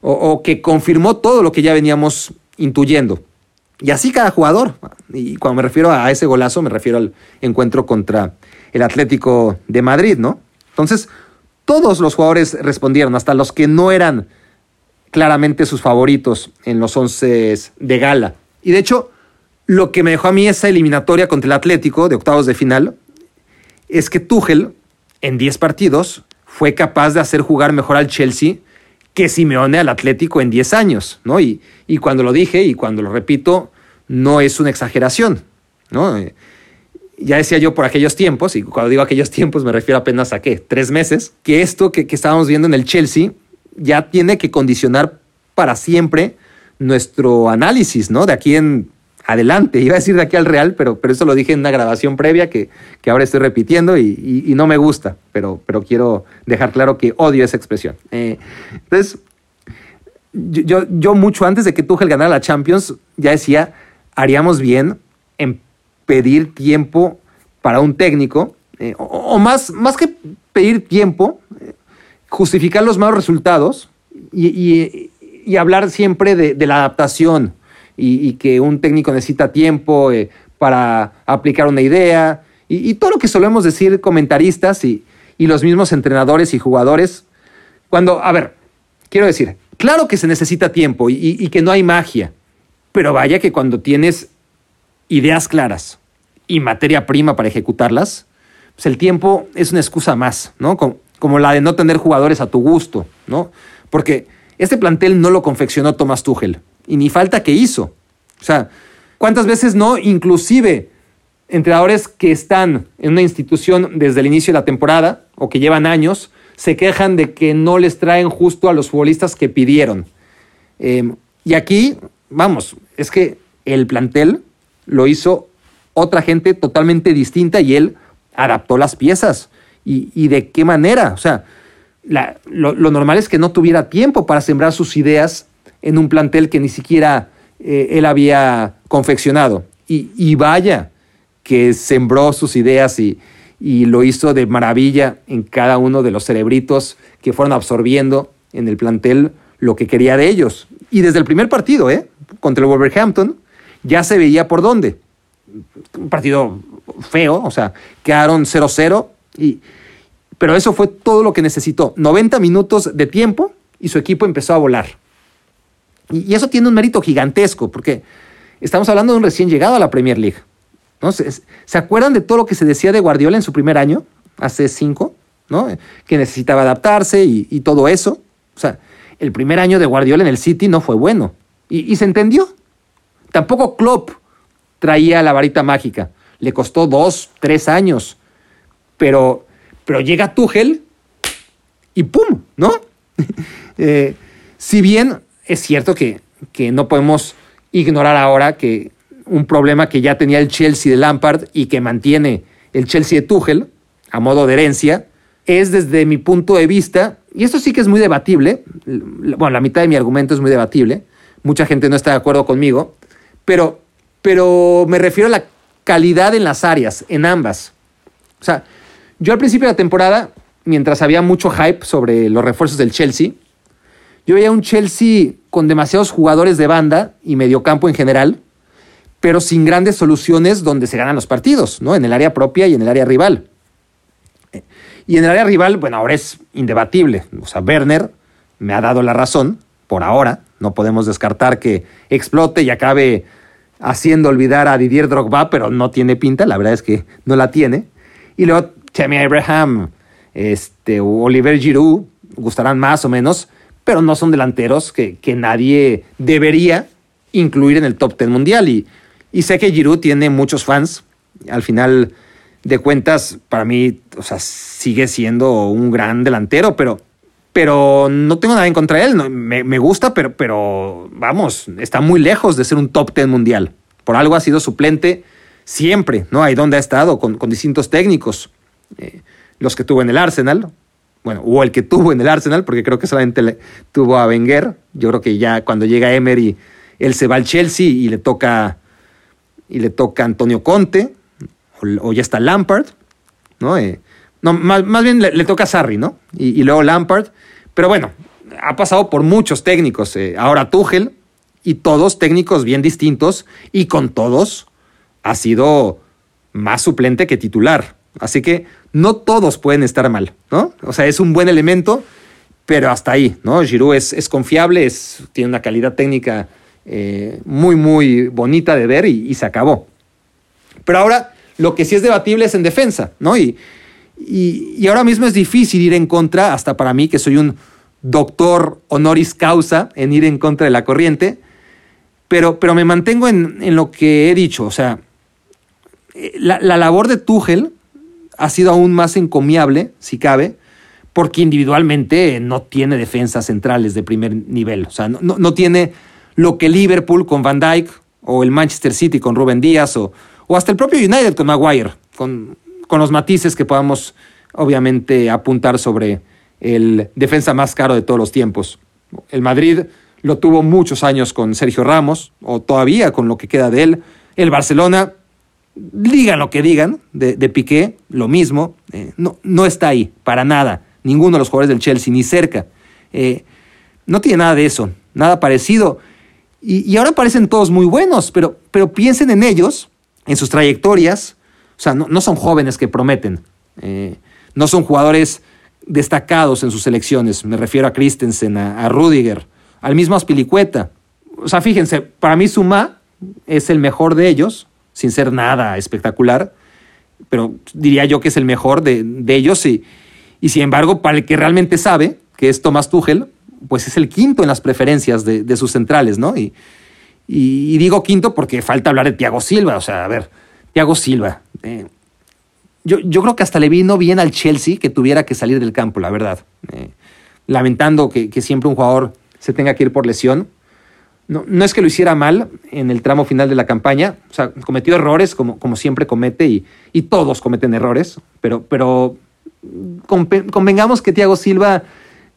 S2: O, o, que confirmó todo lo que ya veníamos intuyendo. Y así cada jugador. Y cuando me refiero a ese golazo, me refiero al encuentro contra el Atlético de Madrid, ¿no? Entonces, todos los jugadores respondieron, hasta los que no eran claramente sus favoritos en los once de gala. Y de hecho, lo que me dejó a mí esa eliminatoria contra el Atlético de octavos de final es que Tuchel, en 10 partidos, fue capaz de hacer jugar mejor al Chelsea que Simeone al Atlético en 10 años, ¿no? Y, y, cuando lo dije y cuando lo repito, no es una exageración, ¿no? Ya decía yo por aquellos tiempos, y cuando digo aquellos tiempos me refiero apenas a qué, tres meses, que esto que, que estábamos viendo en el Chelsea ya tiene que condicionar para siempre nuestro análisis, ¿no? De aquí en adelante. Iba a decir de aquí al Real, pero, pero eso lo dije en una grabación previa que, que ahora estoy repitiendo y, y, no me gusta, pero, pero quiero dejar claro que odio esa expresión. Eh, entonces, yo, yo mucho antes de que Tuchel ganara la Champions ya decía, haríamos bien en pedir tiempo para un técnico, eh, o, más, más que pedir tiempo, eh, justificar los malos resultados y, y y hablar siempre de, la adaptación y, que un técnico necesita tiempo eh, para aplicar una idea y, todo lo que solemos decir comentaristas y, los mismos entrenadores y jugadores. Cuando, a ver, quiero decir, claro que se necesita tiempo y que no hay magia, pero vaya que cuando tienes ideas claras y materia prima para ejecutarlas, pues el tiempo es una excusa más, ¿no? Como, la de no tener jugadores a tu gusto, ¿no? Porque este plantel no lo confeccionó Thomas Tuchel y ni falta que hizo. O sea, ¿cuántas veces no? Inclusive entrenadores que están en una institución desde el inicio de la temporada o que llevan años se quejan de que no les traen justo a los futbolistas que pidieron. Em, y aquí, vamos, es que el plantel lo hizo otra gente totalmente distinta y él adaptó las piezas. ¿Y, de qué manera? O sea, lo, normal es que no tuviera tiempo para sembrar sus ideas en un plantel que ni siquiera eh, él había confeccionado. Y, vaya que sembró sus ideas y, y lo hizo de maravilla en cada uno de los cerebritos que fueron absorbiendo en el plantel lo que quería de ellos. Y desde el primer partido, ¿eh? contra el Wolverhampton, ya se veía por dónde. Un partido feo, o sea, quedaron 0-0, y, pero eso fue todo lo que necesitó. 90 minutos de tiempo y su equipo empezó a volar. Y, eso tiene un mérito gigantesco, porque estamos hablando de un recién llegado a la Premier League. ¿no? ¿Se, acuerdan de todo lo que se decía de Guardiola en su primer año, hace cinco? ¿no? Que necesitaba adaptarse y, todo eso. O sea, el primer año de Guardiola en el City no fue bueno. Y se entendió. Tampoco Klopp traía la varita mágica. Le costó dos, tres años. Pero, pero llega Tuchel y ¡pum! ¿No? Eh, si bien es cierto que, que no podemos ignorar ahora que un problema que ya tenía el Chelsea de Lampard y que mantiene el Chelsea de Tuchel a modo de herencia, es desde mi punto de vista, y esto sí que es muy debatible, bueno, la mitad de mi argumento es muy debatible, mucha gente no está de acuerdo conmigo, pero, pero me refiero a la calidad en las áreas, en ambas. O sea, yo al principio de la temporada, mientras había mucho hype sobre los refuerzos del Chelsea, yo veía un Chelsea con demasiados jugadores de banda y mediocampo en general, pero sin grandes soluciones donde se ganan los partidos, ¿no? En el área propia y en el área rival. Y en el área rival, bueno, ahora es indebatible. O sea, Werner me ha dado la razón, por ahora. No podemos descartar que explote y acabe haciendo olvidar a Didier Drogba, pero no tiene pinta, la verdad es que no la tiene. Y luego Tammy Abraham, este, Oliver Giroud, gustarán más o menos, pero no son delanteros que, que nadie debería incluir en el top 10 mundial. Y, y sé que Giroud tiene muchos fans. Al final de cuentas, para mí, o sea, sigue siendo un gran delantero, pero pero no tengo nada en contra de él. me, gusta, pero, pero vamos, está muy lejos de ser un top ten mundial. Por algo ha sido suplente siempre, ¿no? Ahí donde ha estado, con, distintos técnicos. Eh, los que tuvo en el Arsenal, bueno, o el que tuvo en el Arsenal, porque creo que solamente tuvo a Wenger. Yo creo que ya cuando llega Emery, él se va al Chelsea y le toca, y le toca Antonio Conte, o, ya está Lampard, ¿no? Eh, no, más, bien le, toca a Sarri, ¿no? Y, luego Lampard. Pero bueno, ha pasado por muchos técnicos. Eh, ahora Tuchel y todos técnicos bien distintos y con todos ha sido más suplente que titular. Así que no todos pueden estar mal, ¿no? O sea, es un buen elemento, pero hasta ahí, ¿no? Giroud es, confiable, es, tiene una calidad técnica eh, muy, muy bonita de ver y, y, se acabó. Pero ahora lo que sí es debatible es en defensa, ¿no? Y, y, ahora mismo es difícil ir en contra, hasta para mí, que soy un doctor honoris causa en ir en contra de la corriente, pero, pero me mantengo en, lo que he dicho. O sea, la, labor de Tuchel ha sido aún más encomiable, si cabe, porque individualmente no tiene defensas centrales de primer nivel. O sea, no, tiene lo que Liverpool con Van Dyke, o el Manchester City con Ruben Díaz, o, o hasta el propio United con Maguire, con con los matices que podamos obviamente apuntar sobre el defensa más caro de todos los tiempos. El Madrid lo tuvo muchos años con Sergio Ramos, o todavía con lo que queda de él. El Barcelona, digan lo que digan, de, Piqué, lo mismo, eh, no, no está ahí, para nada. Ninguno de los jugadores del Chelsea, ni cerca. Eh, no tiene nada de eso. nada parecido. Y, ahora parecen todos muy buenos, pero, pero piensen en ellos, en sus trayectorias. O sea, no, son jóvenes que prometen. Eh, no son jugadores destacados en sus selecciones. Me refiero a Christensen, a, Rudiger, al mismo Aspilicueta. O sea, fíjense, para mí Suma es el mejor de ellos, sin ser nada espectacular, pero diría yo que es el mejor de, ellos. Y, y sin embargo, para el que realmente sabe, que es Tomás Tuchel, pues es el quinto en las preferencias de, sus centrales, ¿no? Y, y, digo quinto porque falta hablar de Thiago Silva. O sea, a ver, Thiago Silva. Eh, yo, yo, creo que hasta le vino bien al Chelsea que tuviera que salir del campo, la verdad. Eh, lamentando que, siempre un jugador se tenga que ir por lesión. No, no, es que lo hiciera mal en el tramo final de la campaña. O sea, cometió errores como, como siempre comete y, y todos cometen errores. Pero, pero convengamos que Thiago Silva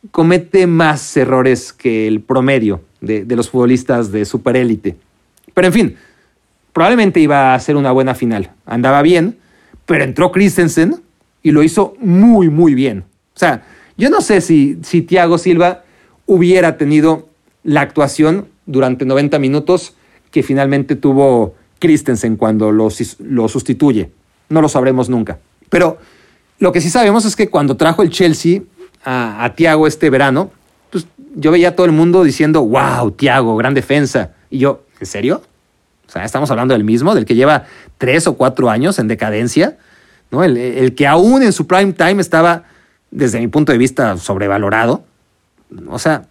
S2: comete más errores que el promedio de, los futbolistas de superélite. Pero en fin, probablemente iba a ser una buena final. Andaba bien, pero entró Christensen y lo hizo muy, muy bien. O sea, yo no sé si, si Thiago Silva hubiera tenido la actuación durante 90 minutos que finalmente tuvo Christensen cuando lo, lo sustituye. No lo sabremos nunca. Pero lo que sí sabemos es que cuando trajo el Chelsea a, Tiago este verano, pues yo veía a todo el mundo diciendo, wow, Tiago, gran defensa. Y yo, ¿en serio? O sea, estamos hablando del mismo, del que lleva tres o cuatro años en decadencia, ¿no? El, que aún en su prime time estaba, desde mi punto de vista, sobrevalorado. O sea,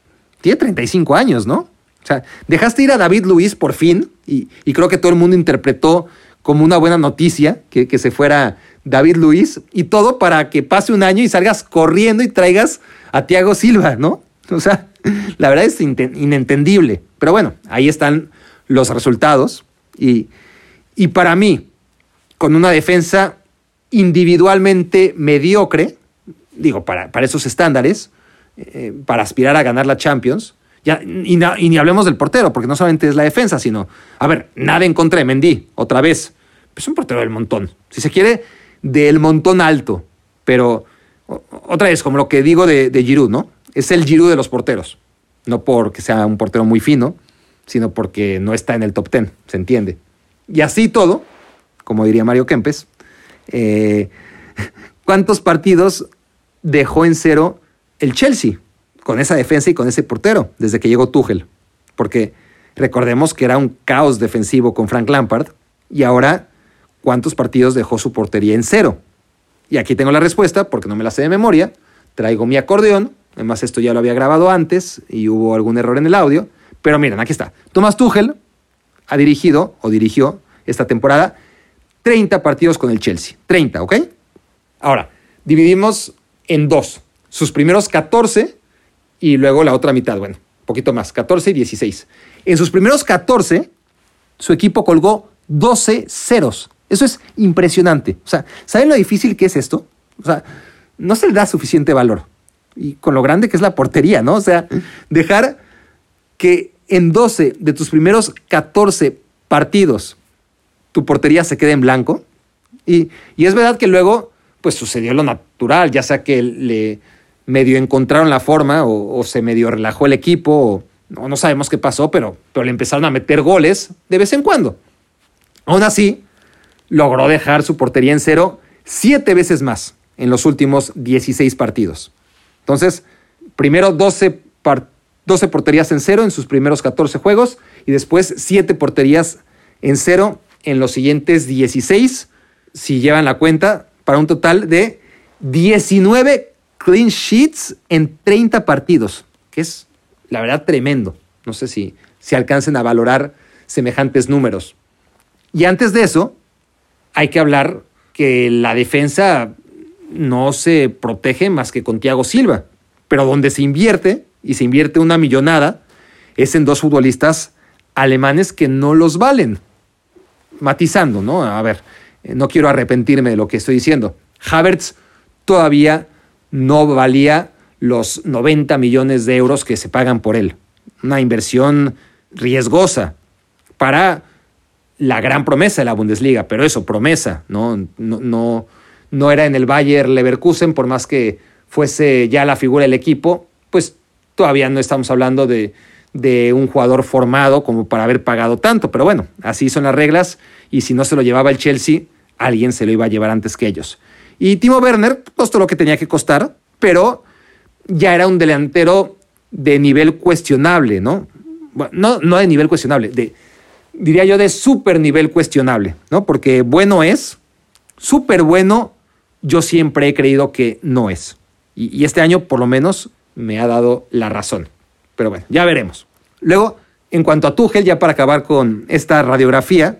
S2: tiene 35 años, ¿no? O sea, dejaste ir a David Luis por fin, y, creo que todo el mundo interpretó como una buena noticia que, que se fuera David Luis, y todo para que pase un año y salgas corriendo y traigas a Thiago Silva, ¿no? O sea, la verdad es inentendible. Pero bueno, ahí están los resultados. Y, y para mí, con una defensa individualmente mediocre, digo, para, para esos estándares, eh, para aspirar a ganar la Champions, ya, y, ni hablemos del portero, porque no solamente es la defensa, sino, a ver, nada en contra de Mendy, otra vez. Es un portero del montón. Si se quiere, del montón alto. Pero otra vez, como lo que digo de, de Giroud, ¿no? Es el Giroud de los porteros. No porque sea un portero muy fino, sino porque no está en el top ten, se entiende. Y así todo, como diría Mario Kempes, eh, ¿cuántos partidos dejó en cero el Chelsea con esa defensa y con ese portero desde que llegó Tuchel? Porque recordemos que era un caos defensivo con Frank Lampard y ahora cuántos partidos dejó su portería en cero. Y aquí tengo la respuesta, porque no me la sé de memoria. Traigo mi acordeón. Además, esto ya lo había grabado antes y hubo algún error en el audio. Pero miren, aquí está. Thomas Tuchel ha dirigido o dirigió esta temporada 30 partidos con el Chelsea. 30, ¿ok? Ahora, dividimos en dos. Sus primeros 14 y luego la otra mitad. Bueno, un poquito más, 14 y 16. En sus primeros 14, su equipo colgó 12 ceros. Eso es impresionante. O sea, ¿saben lo difícil que es esto? O sea, no se le da suficiente valor. Y con lo grande que es la portería, ¿no? O sea, dejar que en 12 de tus primeros 14 partidos tu portería se quede en blanco. Y, es verdad que luego, pues sucedió lo natural, ya sea que le medio encontraron la forma o, se medio relajó el equipo, o no, sabemos qué pasó, pero, pero le empezaron a meter goles de vez en cuando. Aún así, logró dejar su portería en cero siete veces más en los últimos 16 partidos. Entonces, primero 12, 12 porterías en cero en sus primeros 14 juegos y después 7 porterías en cero en los siguientes 16, si llevan la cuenta, para un total de 19 clean sheets en 30 partidos, que es la verdad tremendo. No sé si, si alcancen a valorar semejantes números. Y antes de eso, hay que hablar que la defensa no se protege más que con Thiago Silva, pero donde se invierte, y se invierte una millonada, es en dos futbolistas alemanes que no los valen. Matizando, ¿no? A ver, eh, no quiero arrepentirme de lo que estoy diciendo. Havertz todavía no valía los 90 millones de euros que se pagan por él. Una inversión riesgosa para la gran promesa de la Bundesliga, pero eso, promesa, ¿no? No, no, no era en el Bayer Leverkusen, por más que fuese ya la figura del equipo, pues todavía no estamos hablando de, de un jugador formado como para haber pagado tanto. Pero bueno, así son las reglas y si no se lo llevaba el Chelsea, alguien se lo iba a llevar antes que ellos. Y Timo Werner costó lo que tenía que costar, pero ya era un delantero de nivel cuestionable, ¿no? Bueno, no, no de nivel cuestionable, de, diría yo de súper nivel cuestionable, ¿no? Porque bueno es, súper bueno, yo siempre he creído que no es. Y, y este año, por lo menos, me ha dado la razón. Pero bueno, ya veremos. Luego, en cuanto a Tuchel, ya para acabar con esta radiografía,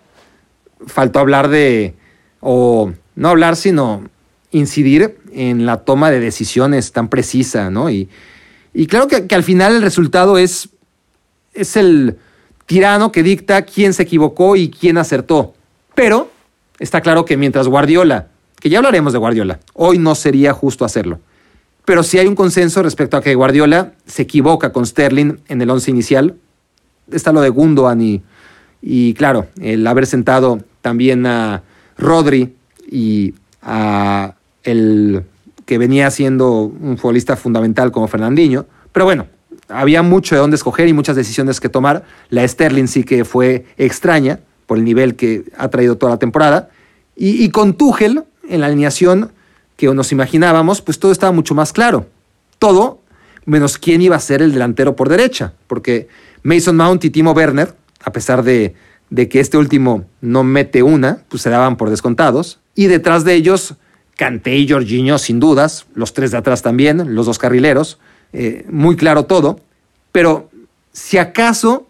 S2: faltó hablar de, o no hablar, sino incidir en la toma de decisiones tan precisa, ¿no? Y, y claro que, que, al final el resultado es, es el tirano que dicta quién se equivocó y quién acertó. Pero está claro que mientras Guardiola, que ya hablaremos de Guardiola, hoy no sería justo hacerlo. Pero sí hay un consenso respecto a que Guardiola se equivoca con Sterling en el once inicial. Está lo de Gundogan y, y claro, el haber sentado también a Rodri y a el que venía siendo un futbolista fundamental como Fernandinho. Pero bueno, había mucho de dónde escoger y muchas decisiones que tomar. La Sterling sí que fue extraña por el nivel que ha traído toda la temporada. Y, con Tuchel en la alineación que nos imaginábamos, pues todo estaba mucho más claro. Todo menos quién iba a ser el delantero por derecha, porque Mason Mount y Timo Werner, a pesar de, de que este último no mete una, pues se daban por descontados. Y detrás de ellos, Kanté y Jorginho, sin dudas, los tres de atrás también, los dos carrileros, eh, muy claro todo. Pero si acaso,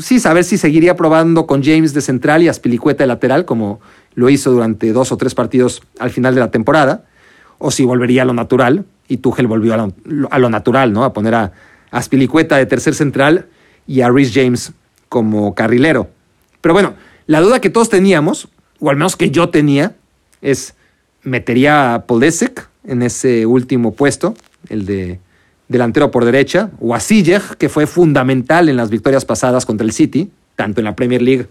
S2: sí, saber si seguiría probando con James de central y Aspilicueta de lateral, como lo hizo durante dos o tres partidos al final de la temporada o si volvería a lo natural, y Tuchel volvió a lo, a lo natural, ¿no? A poner a, a Spilicueta de tercer central y a Rhys James como carrilero. Pero bueno, la duda que todos teníamos, o al menos que yo tenía, es, ¿metería a en ese último puesto, el de delantero por derecha, o a que fue fundamental en las victorias pasadas contra el City, tanto en la Premier League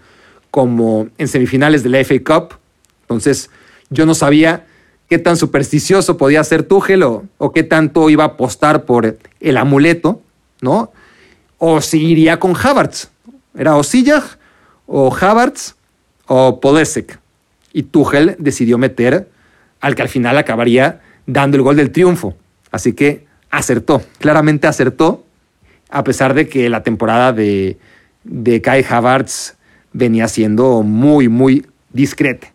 S2: como en semifinales de la FA Cup. Entonces, yo no sabía qué tan supersticioso podía ser Tuchel o, qué tanto iba a apostar por el amuleto, ¿no? O si iría con Havertz. Era o Sillach, o Havertz, o Podesek. Y Tuchel decidió meter al que al final acabaría dando el gol del triunfo. Así que acertó, claramente acertó, a pesar de que la temporada de, de Kai Havertz venía siendo muy, muy discreta.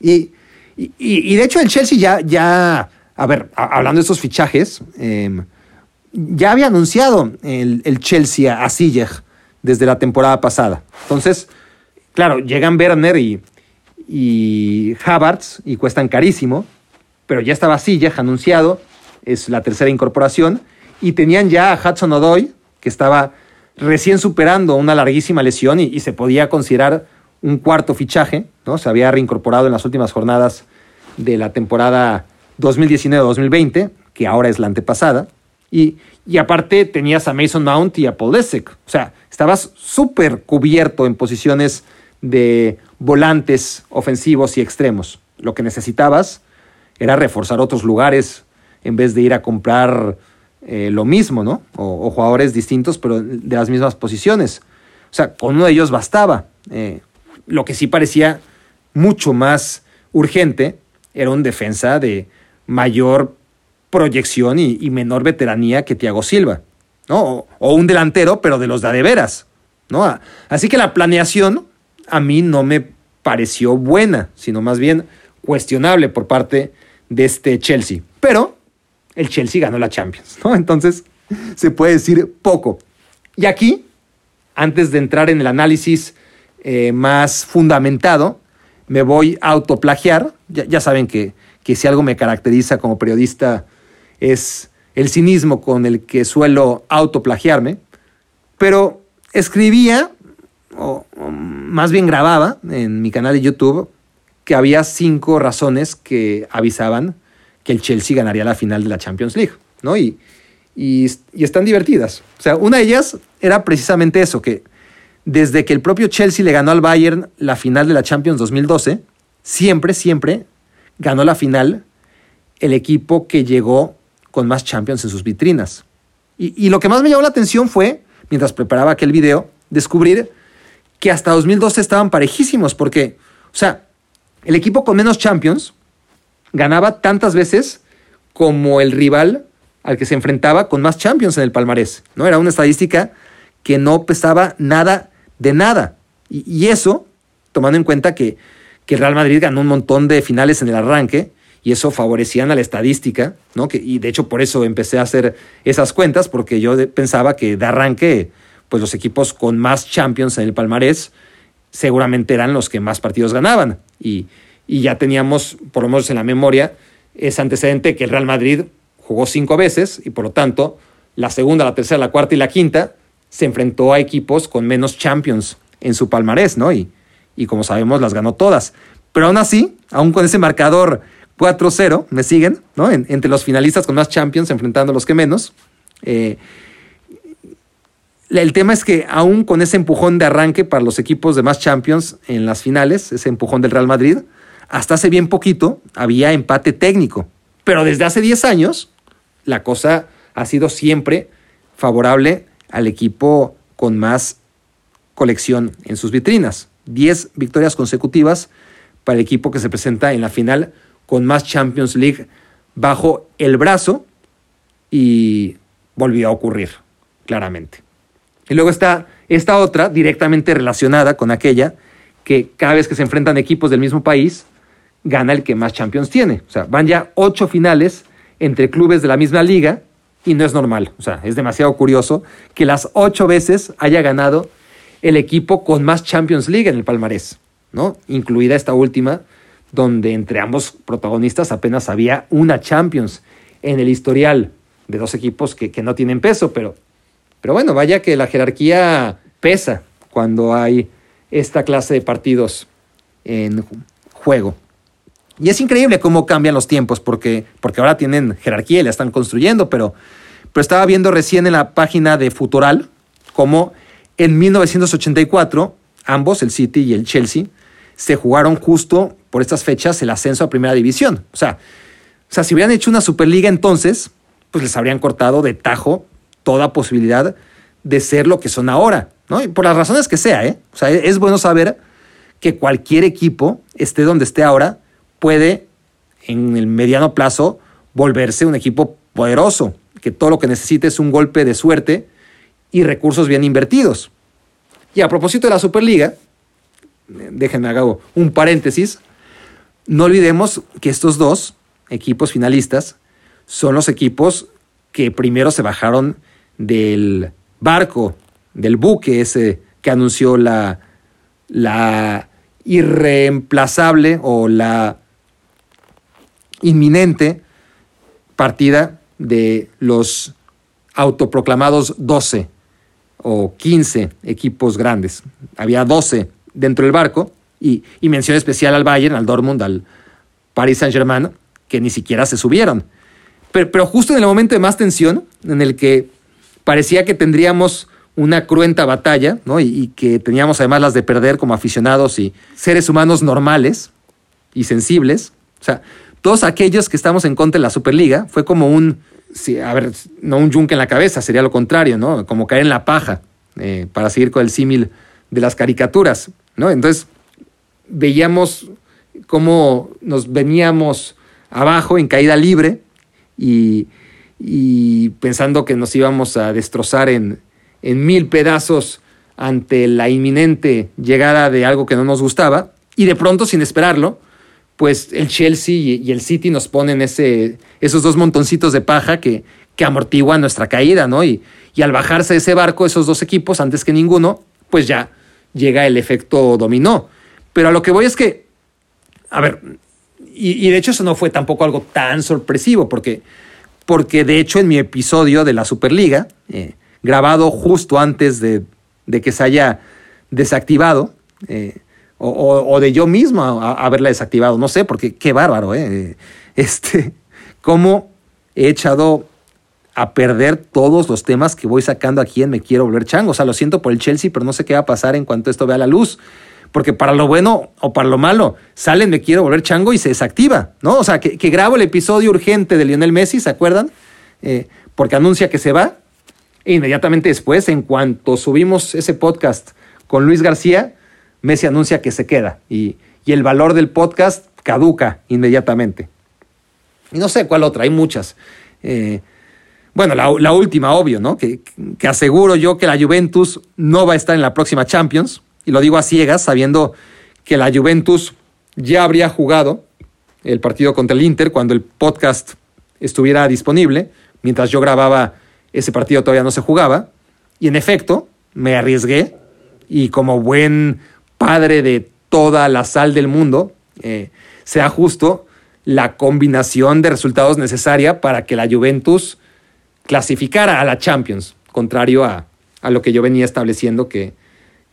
S2: Y y, y, de hecho el Chelsea ya, ya a ver, hablando de estos fichajes, eh, ya había anunciado el, el Chelsea a Ziyech desde la temporada pasada. Entonces, claro, llegan Werner y, y Havertz y cuestan carísimo, pero ya estaba Ziyech anunciado, es la tercera incorporación, y tenían ya a Hudson Odoi, que estaba recién superando una larguísima lesión y, y se podía considerar un cuarto fichaje, ¿no? Se había reincorporado en las últimas jornadas de la temporada 2019-2020, que ahora es la antepasada. Y, y, aparte tenías a Mason Mount y a Lessek. O sea, estabas súper cubierto en posiciones de volantes ofensivos y extremos. Lo que necesitabas era reforzar otros lugares en vez de ir a comprar eh, lo mismo, ¿no? O, o, jugadores distintos, pero de las mismas posiciones. O sea, con uno de ellos bastaba. Eh, lo que sí parecía mucho más urgente era un defensa de mayor proyección y, menor veteranía que Thiago Silva, ¿no? O, un delantero, pero de los de, de veras, ¿no? Así que la planeación a mí no me pareció buena, sino más bien cuestionable por parte de este Chelsea. Pero el Chelsea ganó la Champions, ¿no? Entonces se puede decir poco. Y aquí, antes de entrar en el análisis eh, más fundamentado, me voy a autoplagiar. Ya, ya saben que, que, si algo me caracteriza como periodista es el cinismo con el que suelo autoplagiarme, pero escribía, o, más bien grababa en mi canal de YouTube, que había cinco razones que avisaban que el Chelsea ganaría la final de la Champions League, ¿no? Y, y, y están divertidas. O sea, una de ellas era precisamente eso, que desde que el propio Chelsea le ganó al Bayern la final de la Champions 2012, siempre, siempre ganó la final el equipo que llegó con más Champions en sus vitrinas. Y, lo que más me llamó la atención fue mientras preparaba aquel video, descubrir que hasta 2012 estaban parejísimos, porque, o sea, el equipo con menos Champions ganaba tantas veces como el rival al que se enfrentaba con más Champions en el palmarés. ¿no? Era una estadística que no pesaba nada de nada. Y, eso, tomando en cuenta que, que, el Real Madrid ganó un montón de finales en el arranque, y eso favorecían a la estadística, ¿no? Y de hecho por eso empecé a hacer esas cuentas, porque yo pensaba que de arranque, pues los equipos con más Champions en el palmarés seguramente eran los que más partidos ganaban. Y, y ya teníamos, por lo menos en la memoria, ese antecedente que el Real Madrid jugó cinco veces y por lo tanto la segunda, la tercera, la cuarta y la quinta se enfrentó a equipos con menos Champions en su palmarés, ¿no? Y, y como sabemos las ganó todas. Pero aún así, aún con ese marcador 4-0, me siguen, ¿no? entre los finalistas con más Champions enfrentando a los que menos. Eh, el tema es que aún con ese empujón de arranque para los equipos de más Champions en las finales, ese empujón del Real Madrid, hasta hace bien poquito había empate técnico. Pero desde hace 10 años, la cosa ha sido siempre favorable al equipo con más colección en sus vitrinas. 10 victorias consecutivas para el equipo que se presenta en la final con más Champions League bajo el brazo y volvió a ocurrir, claramente. Y luego está esta otra directamente relacionada con aquella que cada vez que se enfrentan equipos del mismo país, gana el que más Champions tiene. O sea, van ya ocho finales entre clubes de la misma liga y no es normal. O sea, es demasiado curioso que las ocho veces haya ganado el equipo con más Champions League en el palmarés, ¿no? Incluida esta última, donde entre ambos protagonistas apenas había una Champions en el historial de dos equipos que, que no tienen peso, pero, pero bueno, vaya que la jerarquía pesa cuando hay esta clase de partidos en juego. Y es increíble cómo cambian los tiempos, porque, porque ahora tienen jerarquía y la están construyendo, pero, pero estaba viendo recién en la página de Futural cómo en 1984 ambos, el City y el Chelsea, se jugaron justo por estas fechas el ascenso a Primera División. O sea, o sea, si hubieran hecho una Superliga entonces, pues les habrían cortado de tajo toda posibilidad de ser lo que son ahora, ¿no? Y por las razones que sea, ¿eh? O sea, es bueno saber que cualquier equipo, esté donde esté ahora, puede en el mediano plazo volverse un equipo poderoso, que todo lo que necesite es un golpe de suerte y recursos bien invertidos. Y a propósito de la Superliga, déjenme hacer un paréntesis, no olvidemos que estos dos equipos finalistas son los equipos que primero se bajaron del barco, del buque ese que anunció la, la irreemplazable o la inminente partida de los autoproclamados 12 o 15 equipos grandes. Había 12 dentro del barco y, mención especial al Bayern, al Dortmund, al Paris Saint-Germain, que ni siquiera se subieron. Pero, justo en el momento de más tensión, en el que parecía que tendríamos una cruenta batalla, ¿no? y, y que teníamos además las de perder como aficionados y seres humanos normales y sensibles, o sea, todos aquellos que estamos en contra de la Superliga, fue como un, a ver, no un yunque en la cabeza, sería lo contrario, ¿no? Como caer en la paja, eh, para seguir con el símil de las caricaturas, ¿no? Entonces, veíamos cómo nos veníamos abajo en caída libre y, pensando que nos íbamos a destrozar en, en mil pedazos ante la inminente llegada de algo que no nos gustaba, y de pronto, sin esperarlo, pues el Chelsea y, el City nos ponen ese, esos dos montoncitos de paja que, que amortiguan nuestra caída, ¿no? Y, y al bajarse ese barco, esos dos equipos, antes que ninguno, pues ya llega el efecto dominó. Pero a lo que voy es que, a ver, y, de hecho eso no fue tampoco algo tan sorpresivo, porque, porque de hecho en mi episodio de la Superliga, eh, grabado justo antes de, de, que se haya desactivado, eh, o, de yo mismo haberla desactivado, no sé, porque qué bárbaro, ¿eh? Este, cómo he echado a perder todos los temas que voy sacando aquí en Me Quiero Volver Chango. O sea, lo siento por el Chelsea, pero no sé qué va a pasar en cuanto esto vea la luz. Porque para lo bueno o para lo malo, sale Me Quiero Volver Chango y se desactiva, ¿no? O sea, que, grabo el episodio urgente de Lionel Messi, ¿se acuerdan? Eh, porque anuncia que se va. E inmediatamente después, en cuanto subimos ese podcast con Luis García, Messi anuncia que se queda y, el valor del podcast caduca inmediatamente. Y no sé cuál otra, hay muchas. Eh, bueno, la, última, obvio, ¿no? Que, que, aseguro yo que la Juventus no va a estar en la próxima Champions. Y lo digo a ciegas, sabiendo que la Juventus ya habría jugado el partido contra el Inter cuando el podcast estuviera disponible. Mientras yo grababa, ese partido todavía no se jugaba. Y en efecto, me arriesgué y como buen padre de toda la sal del mundo, eh, sea justo la combinación de resultados necesaria para que la Juventus clasificara a la Champions, contrario a, lo que yo venía estableciendo que,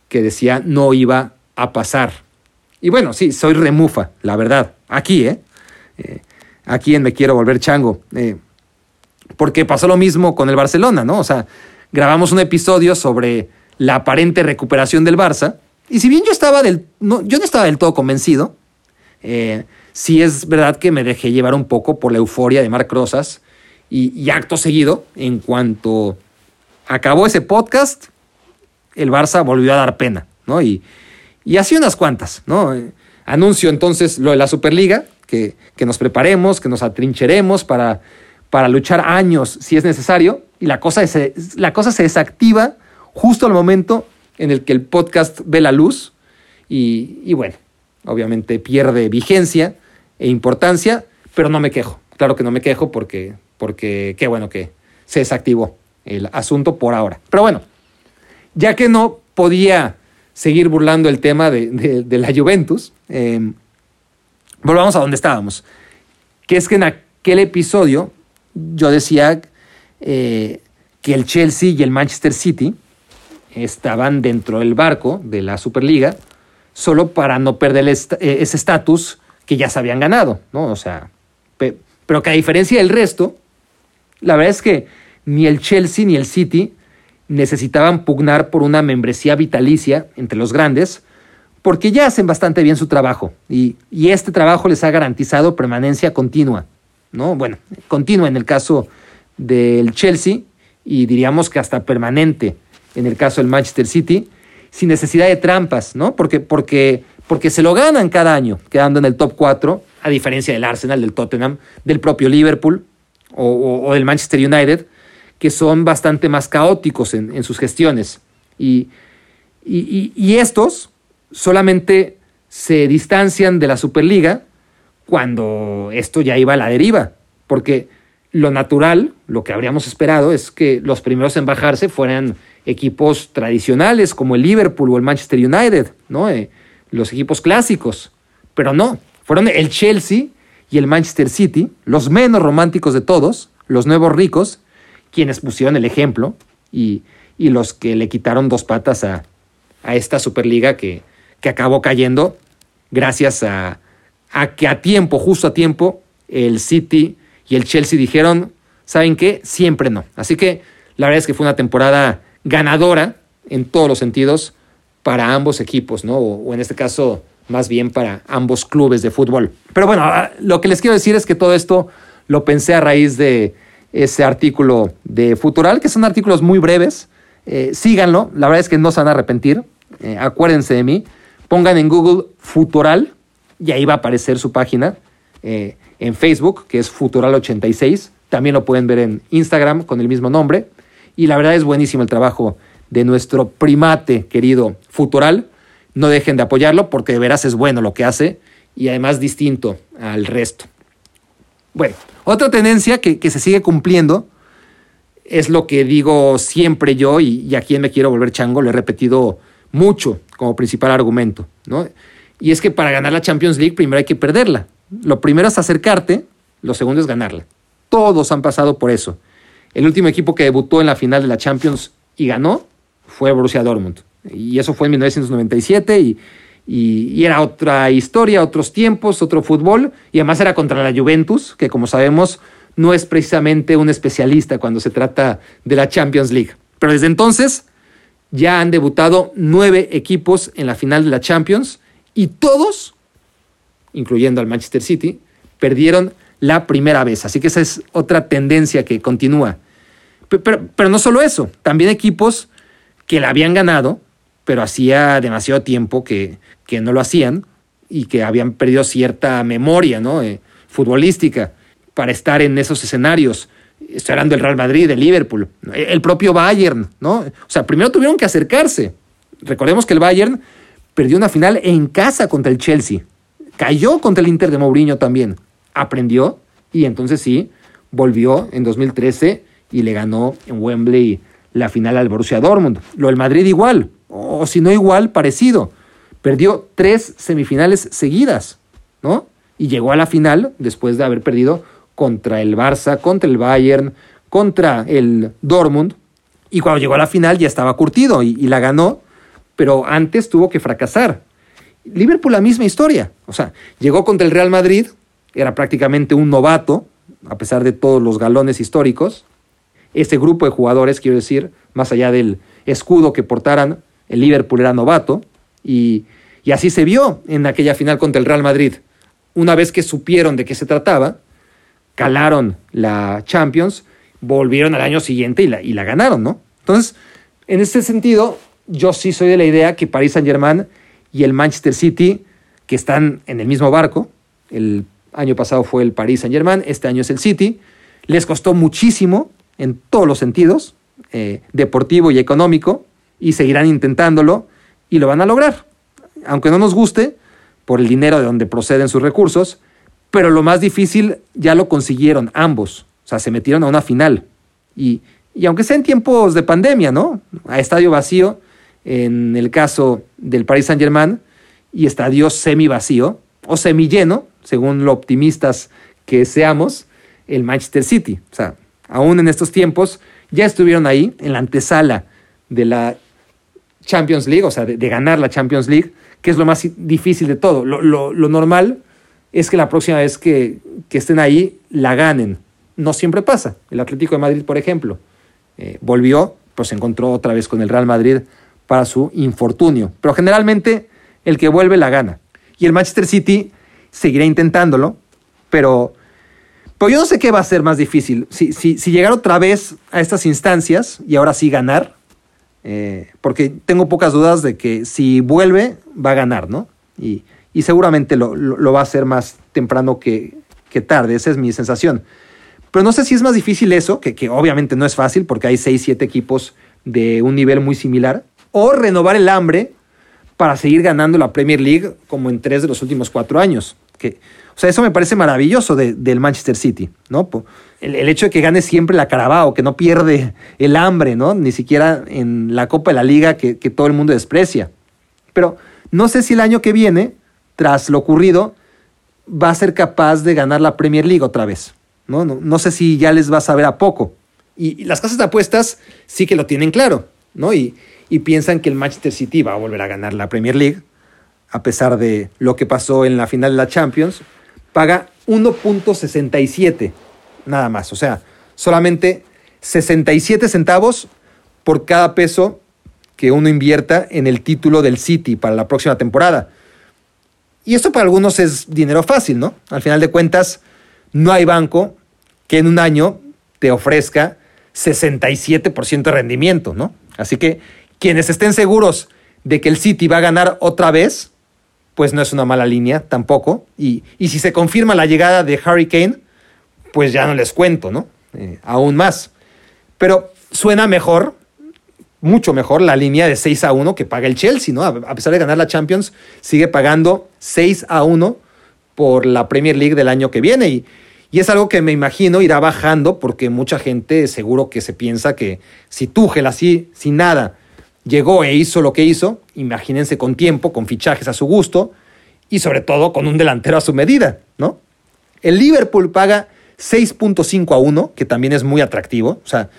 S2: que decía no iba a pasar. Y bueno, sí, soy remufa, la verdad, aquí, ¿eh? eh aquí en Me Quiero Volver Chango. Eh, porque pasó lo mismo con el Barcelona, ¿no? O sea, grabamos un episodio sobre la aparente recuperación del Barça y si bien yo estaba del, no, yo no estaba del todo convencido, eh, sí es verdad que me dejé llevar un poco por la euforia de Marc Rosas y, acto seguido, en cuanto acabó ese podcast, el Barça volvió a dar pena, ¿no? Y, y así unas cuantas, ¿no? Anuncio entonces lo de la Superliga, que, que nos preparemos, que nos atrincheremos para, para luchar años si es necesario, y la cosa, la cosa se desactiva justo al momento en el que el podcast ve la luz y, bueno, obviamente pierde vigencia e importancia, pero no me quejo. Claro que no me quejo porque, porque qué bueno que se desactivó el asunto por ahora. Pero bueno, ya que no podía seguir burlando el tema de, la Juventus, em, volvamos a donde estábamos. Que es que en aquel episodio yo decía eh, que el Chelsea y el Manchester City estaban dentro del barco de la Superliga solo para no perder eh, ese estatus que ya se habían ganado, ¿no? O sea, pero que a diferencia del resto, la verdad es que ni el Chelsea ni el City necesitaban pugnar por una membresía vitalicia entre los grandes, porque ya hacen bastante bien su trabajo y, y este trabajo les ha garantizado permanencia continua, ¿no? Bueno, continua en el caso del Chelsea y diríamos que hasta permanente en el caso del Manchester City, sin necesidad de trampas, ¿no? Porque, porque, porque se lo ganan cada año, quedando en el top 4, a diferencia del Arsenal, del Tottenham, del propio Liverpool o, del Manchester United, que son bastante más caóticos en, sus gestiones. Y, y, estos solamente se distancian de la Superliga cuando esto ya iba a la deriva, porque lo natural, lo que habríamos esperado, es que los primeros en bajarse fueran equipos tradicionales como el Liverpool o el Manchester United, ¿no? Eh, los equipos clásicos. Pero no, fueron el Chelsea y el Manchester City, los menos románticos de todos, los nuevos ricos, quienes pusieron el ejemplo y, los que le quitaron dos patas a, esta Superliga que, que, acabó cayendo gracias a, a que a tiempo, justo a tiempo, el City y el Chelsea dijeron, ¿saben qué? Siempre no. Así que la verdad es que fue una temporada ganadora en todos los sentidos para ambos equipos, ¿no? O, en este caso, más bien para ambos clubes de fútbol. Pero bueno, ah, lo que les quiero decir es que todo esto lo pensé a raíz de ese artículo de Futural, que son artículos muy breves. Eh, síganlo, la verdad es que no se van a arrepentir. Eh, acuérdense de mí. Pongan en Google Futural y ahí va a aparecer su página. Eh, en Facebook, que es Futural86. También lo pueden ver en Instagram con el mismo nombre. Y la verdad es buenísimo el trabajo de nuestro primate querido Futural. No dejen de apoyarlo porque de veras es bueno lo que hace y además distinto al resto. Bueno, otra tendencia que, se sigue cumpliendo es lo que digo siempre yo y, aquí Me Quiero Volver Chango, lo he repetido mucho como principal argumento, ¿no? Y es que para ganar la Champions League primero hay que perderla. Lo primero es acercarte, lo segundo es ganarla. Todos han pasado por eso. El último equipo que debutó en la final de la Champions y ganó fue Borussia Dortmund. Y eso fue en 1997 y, y, era otra historia, otros tiempos, otro fútbol. Y además era contra la Juventus, que como sabemos no es precisamente un especialista cuando se trata de la Champions League. Pero desde entonces ya han debutado nueve equipos en la final de la Champions y todos, incluyendo al Manchester City, perdieron la primera vez. Así que esa es otra tendencia que continúa. Pero, no solo eso, también equipos que la habían ganado, pero hacía demasiado tiempo que, no lo hacían y que habían perdido cierta memoria ¿no? Eh, futbolística para estar en esos escenarios. Estoy hablando del Real Madrid, del Liverpool, el propio Bayern, ¿no? O sea, primero tuvieron que acercarse. Recordemos que el Bayern perdió una final en casa contra el Chelsea. Cayó contra el Inter de Mourinho también. Aprendió y entonces sí, volvió en 2013 y le ganó en Wembley la final al Borussia Dortmund. Lo del Madrid igual, o si no igual, parecido. Perdió tres semifinales seguidas, ¿no? Y llegó a la final después de haber perdido contra el Barça, contra el Bayern, contra el Dortmund. Y cuando llegó a la final ya estaba curtido y, la ganó, pero antes tuvo que fracasar. Liverpool la misma historia. O sea, llegó contra el Real Madrid, era prácticamente un novato, a pesar de todos los galones históricos. Ese grupo de jugadores, quiero decir, más allá del escudo que portaran, el Liverpool era novato. Y, y así se vio en aquella final contra el Real Madrid. Una vez que supieron de qué se trataba, calaron la Champions, volvieron al año siguiente y la, y la ganaron, ¿no? Entonces, en este sentido, yo sí soy de la idea que Paris Saint-Germain y el Manchester City, que están en el mismo barco, el año pasado fue el Paris Saint-Germain, este año es el City, les costó muchísimo en todos los sentidos, eh, deportivo y económico, y seguirán intentándolo y lo van a lograr. Aunque no nos guste, por el dinero de donde proceden sus recursos, pero lo más difícil ya lo consiguieron ambos. O sea, se metieron a una final. Y, y aunque sea en tiempos de pandemia, ¿no? A estadio vacío, en el caso del Paris Saint-Germain, y estadio semi vacío o semi lleno, según lo optimistas que seamos, el Manchester City. O sea, aún en estos tiempos, ya estuvieron ahí en la antesala de la Champions League, o sea, de, ganar la Champions League, que es lo más difícil de todo. Lo, normal es que la próxima vez que, estén ahí, la ganen. No siempre pasa. El Atlético de Madrid, por ejemplo, eh, volvió, pues se encontró otra vez con el Real Madrid para su infortunio. Pero generalmente el que vuelve la gana. Y el Manchester City seguirá intentándolo, pero, pero yo no sé qué va a ser más difícil. Si, si, si llegar otra vez a estas instancias y ahora sí ganar, eh, porque tengo pocas dudas de que si vuelve, va a ganar, ¿no? Y, seguramente lo, va a hacer más temprano que, tarde, esa es mi sensación. Pero no sé si es más difícil eso, que, obviamente no es fácil porque hay 6, 7 equipos de un nivel muy similar, o renovar el hambre para seguir ganando la Premier League como en tres de los últimos cuatro años. Que, o sea, eso me parece maravilloso del Manchester City, ¿no? El, hecho de que gane siempre la Carabao, que no pierde el hambre, ¿no? Ni siquiera en la Copa de la Liga que, todo el mundo desprecia. Pero no sé si el año que viene, tras lo ocurrido, va a ser capaz de ganar la Premier League otra vez. No, no, sé si ya les va a saber a poco. Y, las casas de apuestas sí que lo tienen claro, ¿no? Y, y piensan que el Manchester City va a volver a ganar la Premier League, a pesar de lo que pasó en la final de la Champions paga 1.67 nada más. O sea, solamente 67 centavos por cada peso que uno invierta en el título del City para la próxima temporada. Y esto para algunos es dinero fácil, ¿no? Al final de cuentas, no hay banco que en un año te ofrezca 67% de rendimiento, ¿no? Así que quienes estén seguros de que el City va a ganar otra vez, pues no es una mala línea tampoco. Y, si se confirma la llegada de Harry Kane, pues ya no les cuento, ¿no? Eh, aún más. Pero suena mejor, mucho mejor la línea de 6 a 1 que paga el Chelsea, ¿no? A pesar de ganar la Champions, sigue pagando 6 a 1 por la Premier League del año que viene. Y, y es algo que me imagino irá bajando porque mucha gente seguro que se piensa que si Tuchel así, sin nada, llegó e hizo lo que hizo, imagínense con tiempo, con fichajes a su gusto y sobre todo con un delantero a su medida, ¿no? El Liverpool paga 6.5 a 1, que también es muy atractivo, o sea,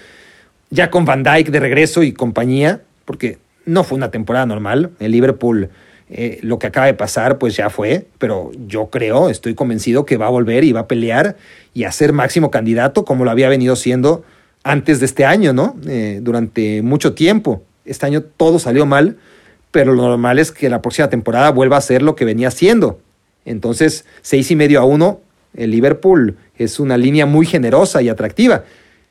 S2: ya con Van Dijk de regreso y compañía, porque no fue una temporada normal, el Liverpool eh, lo que acaba de pasar pues ya fue, pero yo creo, estoy convencido que va a volver y va a pelear y a ser máximo candidato como lo había venido siendo antes de este año, ¿no? Eh, durante mucho tiempo. Este año todo salió mal, pero lo normal es que la próxima temporada vuelva a ser lo que venía siendo. Entonces, seis y medio a uno, el Liverpool es una línea muy generosa y atractiva.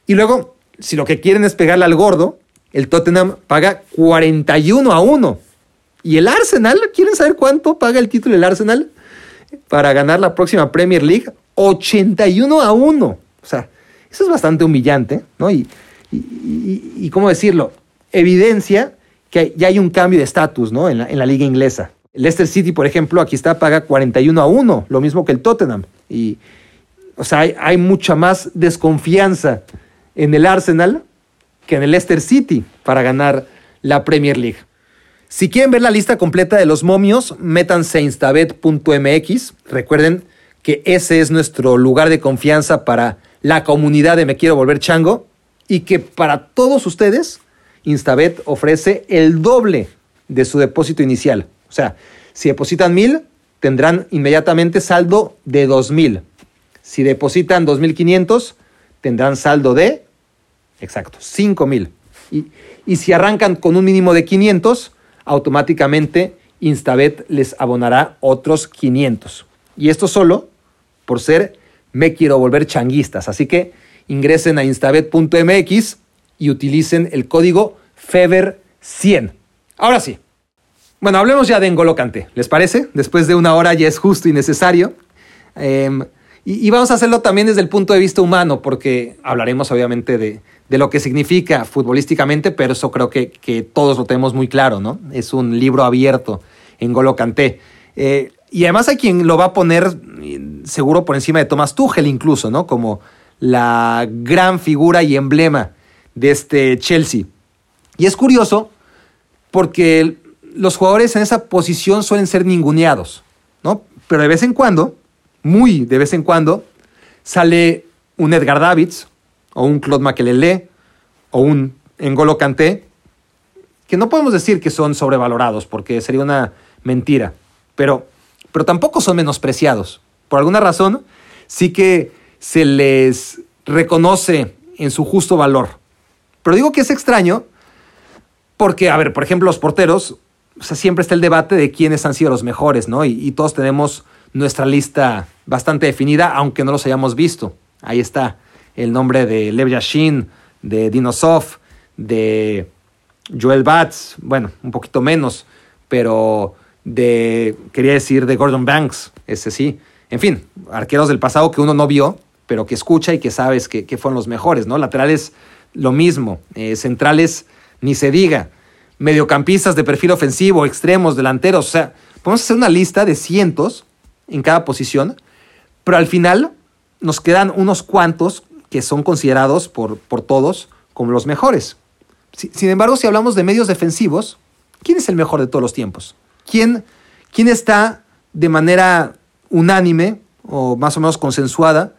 S2: Y luego, si lo que quieren es pegarle al gordo, el Tottenham paga 41 a 1. ¿Y el Arsenal? ¿Quieren saber cuánto paga el título del Arsenal para ganar la próxima Premier League? 81 a 1. O sea, eso es bastante humillante, ¿no? Y, y, ¿cómo decirlo? Evidencia que ya hay un cambio de estatus, ¿no? En la, en la liga inglesa. Leicester City, por ejemplo, aquí está, paga 41 a 1, lo mismo que el Tottenham. Y, o sea, hay, hay mucha más desconfianza en el Arsenal que en el Leicester City para ganar la Premier League. Si quieren ver la lista completa de los momios, métanse a instabet.mx. Recuerden que ese es nuestro lugar de confianza para la comunidad de Me Quiero Volver Chango y que para todos ustedes, Instabet ofrece el doble de su depósito inicial. O sea, si depositan mil, tendrán inmediatamente saldo de dos mil. Si depositan 2.500, tendrán saldo de Exacto, 5 mil. Y, si arrancan con un mínimo de 500, automáticamente Instabet les abonará otros 500. Y esto solo por ser me quiero volver changuistas. Así que ingresen a instabet.mx y utilicen el código FEBER100. Ahora sí. Bueno, hablemos ya de Engolo ¿Les parece? Después de una hora ya es justo y necesario. Em, y, vamos a hacerlo también desde el punto de vista humano, porque hablaremos obviamente de, de lo que significa futbolísticamente, pero eso creo que, que, todos lo tenemos muy claro, ¿no? Es un libro abierto en Golo Canté. Eh, y además hay quien lo va a poner seguro por encima de Thomas Tuchel incluso, ¿no? Como la gran figura y emblema de este Chelsea. Y es curioso porque los jugadores en esa posición suelen ser ninguneados, ¿no? Pero de vez en cuando, muy de vez en cuando, sale un Edgar Davids, o un Claude Makelele o un Engolo Kanté, que no podemos decir que son sobrevalorados porque sería una mentira, pero, pero tampoco son menospreciados. Por alguna razón, sí que se les reconoce en su justo valor. Pero digo que es extraño porque, a ver, por ejemplo, los porteros, o sea, siempre está el debate de quiénes han sido los mejores, ¿no? Y, todos tenemos nuestra lista bastante definida, aunque no los hayamos visto. Ahí está el nombre de Lev Yashin, de Dinosov, de Joel Batz, bueno, un poquito menos, pero de, quería decir, de Gordon Banks, ese sí. En fin, arqueros del pasado que uno no vio, pero que escucha y que sabes que, fueron los mejores, ¿no? Laterales, lo mismo. Eh, centrales, ni se diga. Mediocampistas de perfil ofensivo, extremos, delanteros. O sea, podemos hacer una lista de cientos en cada posición, pero al final nos quedan unos cuantos que son considerados por, por todos como los mejores. sin embargo, si hablamos de medios defensivos, ¿quién es el mejor de todos los tiempos? ¿Quién, quién está de manera unánime o más o menos consensuada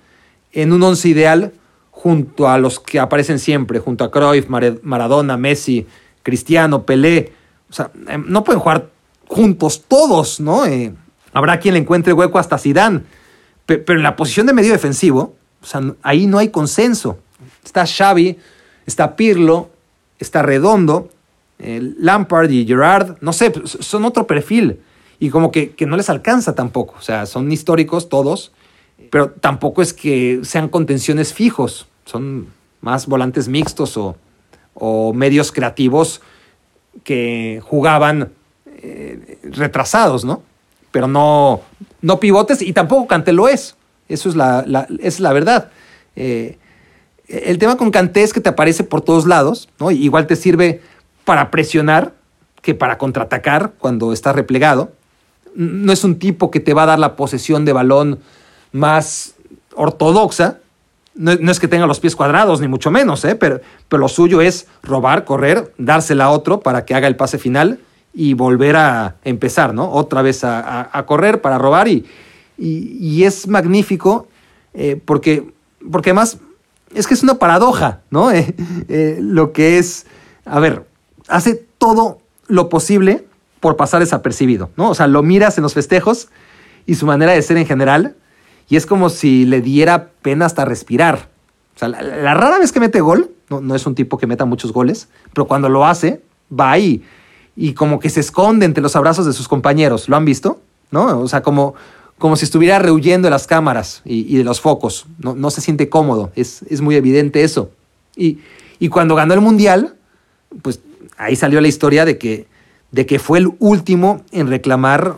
S2: en un once ideal junto a los que aparecen siempre, junto a Cruyff, Maradona, Messi, Cristiano, Pelé? O sea, em, no pueden jugar juntos todos, ¿no? Eh, habrá quien le encuentre hueco hasta Zidane. Pero en la posición de medio defensivo, o sea, ahí no hay consenso. Está Xavi, está Pirlo, está Redondo, Lampard y Gerard, no sé, son otro perfil. Y como que, no les alcanza tampoco. O sea, son históricos todos, pero tampoco es que sean contenciones fijos. Son más volantes mixtos o, medios creativos que jugaban eh, retrasados, ¿no? Pero no, no pivotes y tampoco Canté lo es. Eso es la, es la verdad. Eh, el tema con Kanté es que te aparece por todos lados, ¿no? Igual te sirve para presionar que para contraatacar cuando estás replegado. No es un tipo que te va a dar la posesión de balón más ortodoxa. No, es que tenga los pies cuadrados, ni mucho menos, ¿eh? pero, pero lo suyo es robar, correr, dársela a otro para que haga el pase final y volver a empezar, ¿no? Otra vez a correr para robar y, y, es magnífico eh, porque, porque además es que es una paradoja, ¿no? Eh, eh, lo que es, a ver, hace todo lo posible por pasar desapercibido, ¿no? O sea, lo miras en los festejos y su manera de ser en general, y es como si le diera pena hasta respirar. O sea, la, rara vez que mete gol, no, no, es un tipo que meta muchos goles, pero cuando lo hace, va ahí y como que se esconde entre los abrazos de sus compañeros. ¿Lo han visto? ¿No? O sea, como, como si estuviera rehuyendo de las cámaras y, de los focos. No, se siente cómodo, es, muy evidente eso. Y, Y cuando ganó el Mundial, pues ahí salió la historia de que, de que fue el último en reclamar,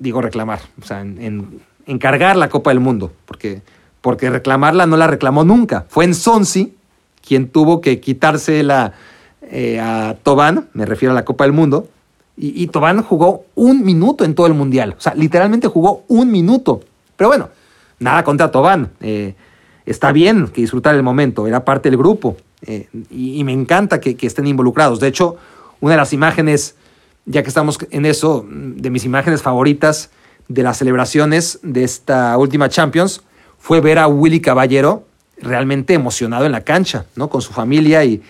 S2: digo reclamar, o sea, en, encargar la Copa del Mundo, porque, porque reclamarla no la reclamó nunca. Fue en Sonsi quien tuvo que quitarse la, eh, a Tobán, me refiero a la Copa del Mundo, y, y Tobán jugó un minuto en todo el Mundial. O sea, literalmente jugó un minuto. Pero bueno, nada contra Tobán. Eh, está bien que disfrutar el momento, era parte del grupo. Eh, y, y, me encanta que, que, estén involucrados. De hecho, una de las imágenes, ya que estamos en eso, de mis imágenes favoritas de las celebraciones de esta última Champions, fue ver a Willy Caballero realmente emocionado en la cancha, ¿no? Con su familia y,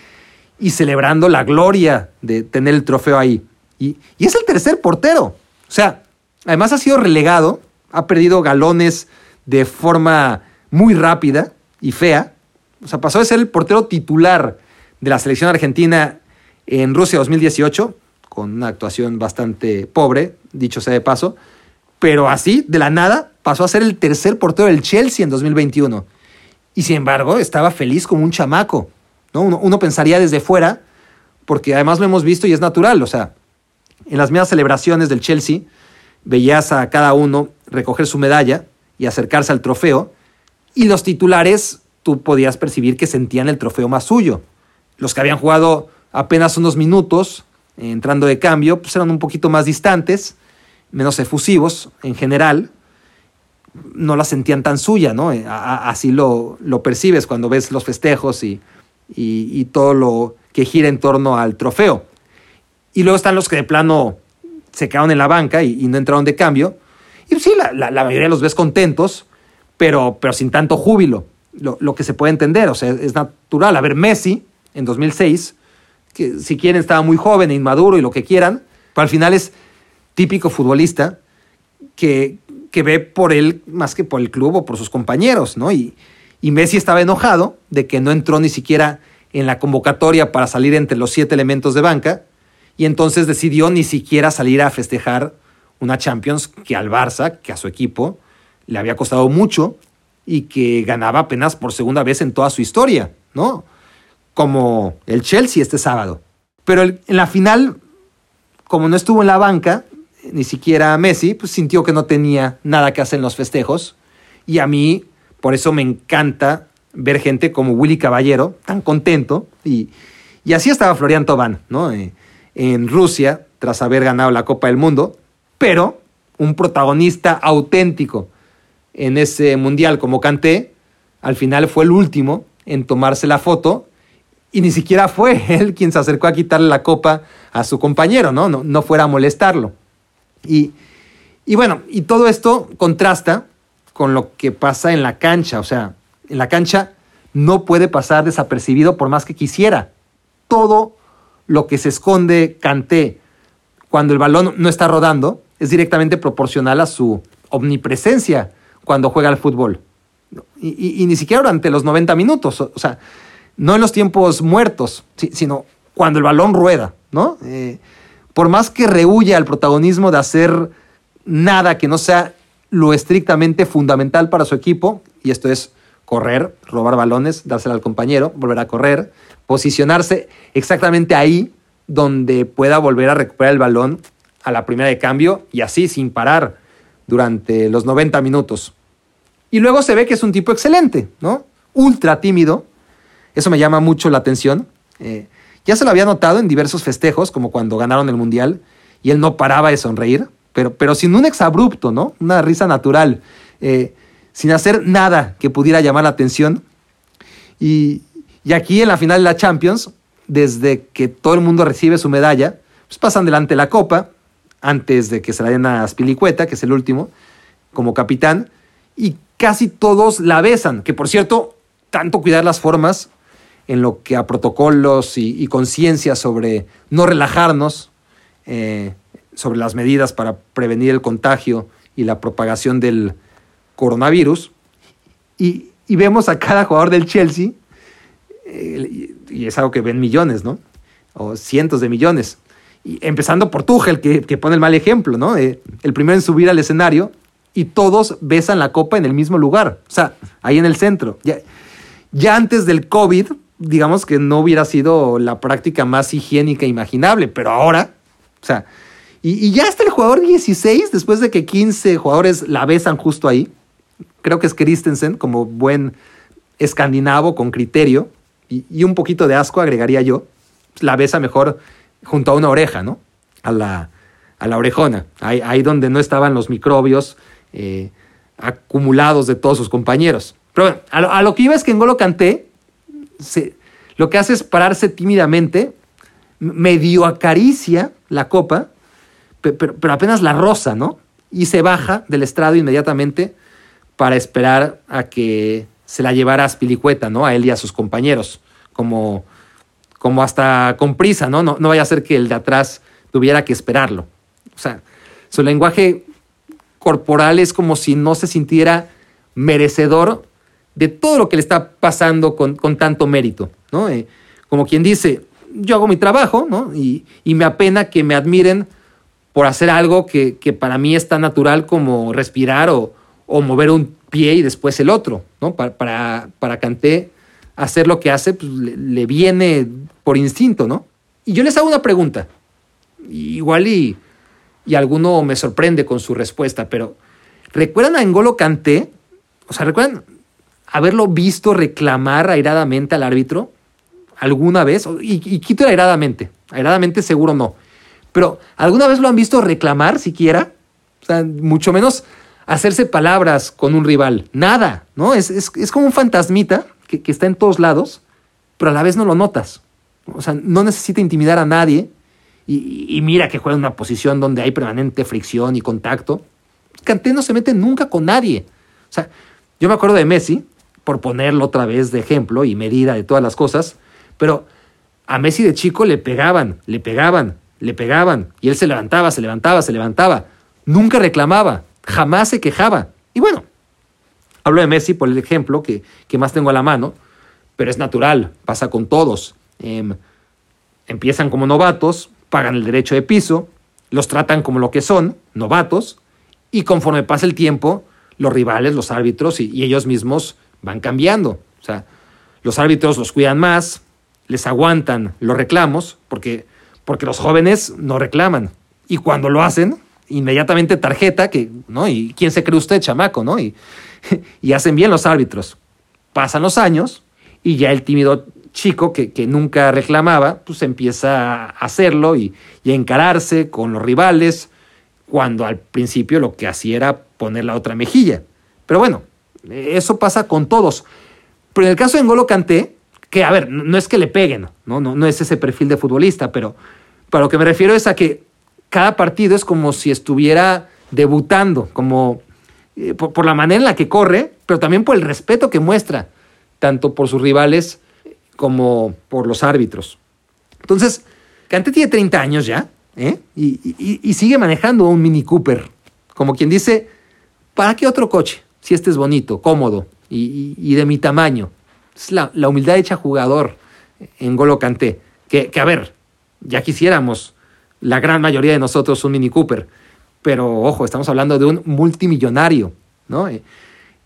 S2: y celebrando la gloria de tener el trofeo ahí. Y, y, es el tercer portero. O sea, además ha sido relegado, ha perdido galones de forma muy rápida y fea. O sea, pasó de ser el portero titular de la selección argentina en Rusia 2018, con una actuación bastante pobre, dicho sea de paso, pero así, de la nada, pasó a ser el tercer portero del Chelsea en 2021. Y sin embargo, estaba feliz como un chamaco. ¿no? Uno, pensaría desde fuera, porque además lo hemos visto y es natural. O sea, en las mismas celebraciones del Chelsea, veías a cada uno recoger su medalla y acercarse al trofeo, y los titulares tú podías percibir que sentían el trofeo más suyo. Los que habían jugado apenas unos minutos, entrando de cambio, pues eran un poquito más distantes, menos efusivos en general, no la sentían tan suya, ¿no? Así lo, lo percibes cuando ves los festejos y, y, todo lo que gira en torno al trofeo. Y luego están los que de plano se quedaron en la banca y, no entraron de cambio. Y sí, la, la, la, mayoría los ves contentos, pero, pero sin tanto júbilo, lo, lo, que se puede entender, o sea, es natural. A ver, Messi en 2006, que si quieren estaba muy joven e inmaduro y lo que quieran, pero al final es típico futbolista que, que ve por él más que por el club o por sus compañeros, ¿no? Y, y Messi estaba enojado de que no entró ni siquiera en la convocatoria para salir entre los siete elementos de banca y entonces decidió ni siquiera salir a festejar una Champions que al Barça, que a su equipo, le había costado mucho y que ganaba apenas por segunda vez en toda su historia, ¿no? Como el Chelsea este sábado. Pero en la final, como no estuvo en la banca, ni siquiera Messi, pues sintió que no tenía nada que hacer en los festejos. Y a mí, por eso me encanta ver gente como Willy Caballero, tan contento. Y, y así estaba Florian Tobán, ¿no? Eh, en Rusia, tras haber ganado la Copa del Mundo, pero un protagonista auténtico en ese mundial como Kanté, al final fue el último en tomarse la foto y ni siquiera fue él quien se acercó a quitarle la copa a su compañero, ¿no? No, no fuera a molestarlo. Y, y bueno, y todo esto contrasta con lo que pasa en la cancha. O sea, en la cancha no puede pasar desapercibido por más que quisiera. Todo lo que se esconde Canté cuando el balón no está rodando es directamente proporcional a su omnipresencia cuando juega al fútbol. Y, ni siquiera durante los 90 minutos, o, o, sea, no en los tiempos muertos, sino cuando el balón rueda, ¿no? Eh, por más que rehuya al protagonismo de hacer nada que no sea lo estrictamente fundamental para su equipo, y esto es correr, robar balones, dársela al compañero, volver a correr, posicionarse exactamente ahí donde pueda volver a recuperar el balón a la primera de cambio y así sin parar durante los 90 minutos. Y luego se ve que es un tipo excelente, ¿no? Ultra tímido. Eso me llama mucho la atención. Eh, ya se lo había notado en diversos festejos, como cuando ganaron el Mundial, y él no paraba de sonreír, pero, pero sin un exabrupto, ¿no? Una risa natural, eh, sin hacer nada que pudiera llamar la atención. Y, y, aquí en la final de la Champions, desde que todo el mundo recibe su medalla, pues pasan delante la copa, antes de que se la den a Spilicueta, que es el último, como capitán, y casi todos la besan, que por cierto, tanto cuidar las formas en lo que a protocolos y, conciencia sobre no relajarnos, eh, sobre las medidas para prevenir el contagio y la propagación del coronavirus. Y, y vemos a cada jugador del Chelsea, eh, y es algo que ven millones, ¿no? O cientos de millones. Y empezando por Tuchel, que, que pone el mal ejemplo, ¿no? Eh, el primero en subir al escenario y todos besan la copa en el mismo lugar, o sea, ahí en el centro. Ya, ya antes del COVID, digamos que no hubiera sido la práctica más higiénica imaginable, pero ahora, o sea, y, ya está el jugador 16, después de que 15 jugadores la besan justo ahí. Creo que es Christensen, como buen escandinavo con criterio, y, un poquito de asco agregaría yo, la besa mejor junto a una oreja, ¿no? A la, a la orejona, ahí, donde no estaban los microbios eh, acumulados de todos sus compañeros. Pero bueno, a lo, que iba es que en Golo Canté, lo que hace es pararse tímidamente, medio acaricia la copa, pero, apenas la rosa, ¿no? Y se baja del estrado inmediatamente para esperar a que se la llevara a Spilicueta, ¿no? A él y a sus compañeros, como, como hasta con prisa, ¿no? ¿no? No vaya a ser que el de atrás tuviera que esperarlo. O sea, su lenguaje corporal es como si no se sintiera merecedor de todo lo que le está pasando con, tanto mérito, ¿no? Eh, como quien dice, yo hago mi trabajo, ¿no? Y, me apena que me admiren por hacer algo que, para mí es tan natural como respirar o, mover un pie y después el otro, ¿no? Para, para, para Canté hacer lo que hace, pues, le, viene por instinto, ¿no? Y yo les hago una pregunta, igual y, y alguno me sorprende con su respuesta, pero ¿recuerdan a Engolo Canté? O sea, ¿recuerdan haberlo visto reclamar airadamente al árbitro alguna vez, y, quito airadamente, airadamente seguro no, pero ¿alguna vez lo han visto reclamar siquiera? O sea, mucho menos hacerse palabras con un rival, nada, ¿no? Es, es, como un fantasmita que, está en todos lados, pero a la vez no lo notas. O sea, no necesita intimidar a nadie y, y mira que juega en una posición donde hay permanente fricción y contacto. Canté no se mete nunca con nadie. O sea, yo me acuerdo de Messi, por ponerlo otra vez de ejemplo y medida de todas las cosas, pero a Messi de chico le pegaban, le pegaban, le pegaban, y él se levantaba, se levantaba, se levantaba. Nunca reclamaba, jamás se quejaba. Y bueno, hablo de Messi por el ejemplo que, más tengo a la mano, pero es natural, pasa con todos. Em, empiezan como novatos, pagan el derecho de piso, los tratan como lo que son, novatos, y conforme pasa el tiempo, los rivales, los árbitros y, ellos mismos van cambiando. O sea, los árbitros los cuidan más, les aguantan los reclamos, porque, porque los jóvenes no reclaman. Y cuando lo hacen, inmediatamente tarjeta, que, ¿no? ¿Y quién se cree usted, chamaco, no? Y, y hacen bien los árbitros. Pasan los años y ya el tímido chico que, que nunca reclamaba, pues empieza a hacerlo y, y a encararse con los rivales, cuando al principio lo que hacía era poner la otra mejilla. Pero bueno, eso pasa con todos. Pero en el caso de N'Golo Kanté, que a ver, no es que le peguen, no, no, no es ese perfil de futbolista, pero para lo que me refiero es a que cada partido es como si estuviera debutando, como eh, por, la manera en la que corre, pero también por el respeto que muestra, tanto por sus rivales como por los árbitros. Entonces, Kanté tiene 30 años ya, ¿eh? y, sigue manejando un Mini Cooper, como quien dice, ¿para qué otro coche? Si este es bonito, cómodo y, de mi tamaño. Es la, humildad hecha jugador en Golo Canté. Que, que, a ver, ya quisiéramos la gran mayoría de nosotros un Mini Cooper, pero ojo, estamos hablando de un multimillonario, ¿no?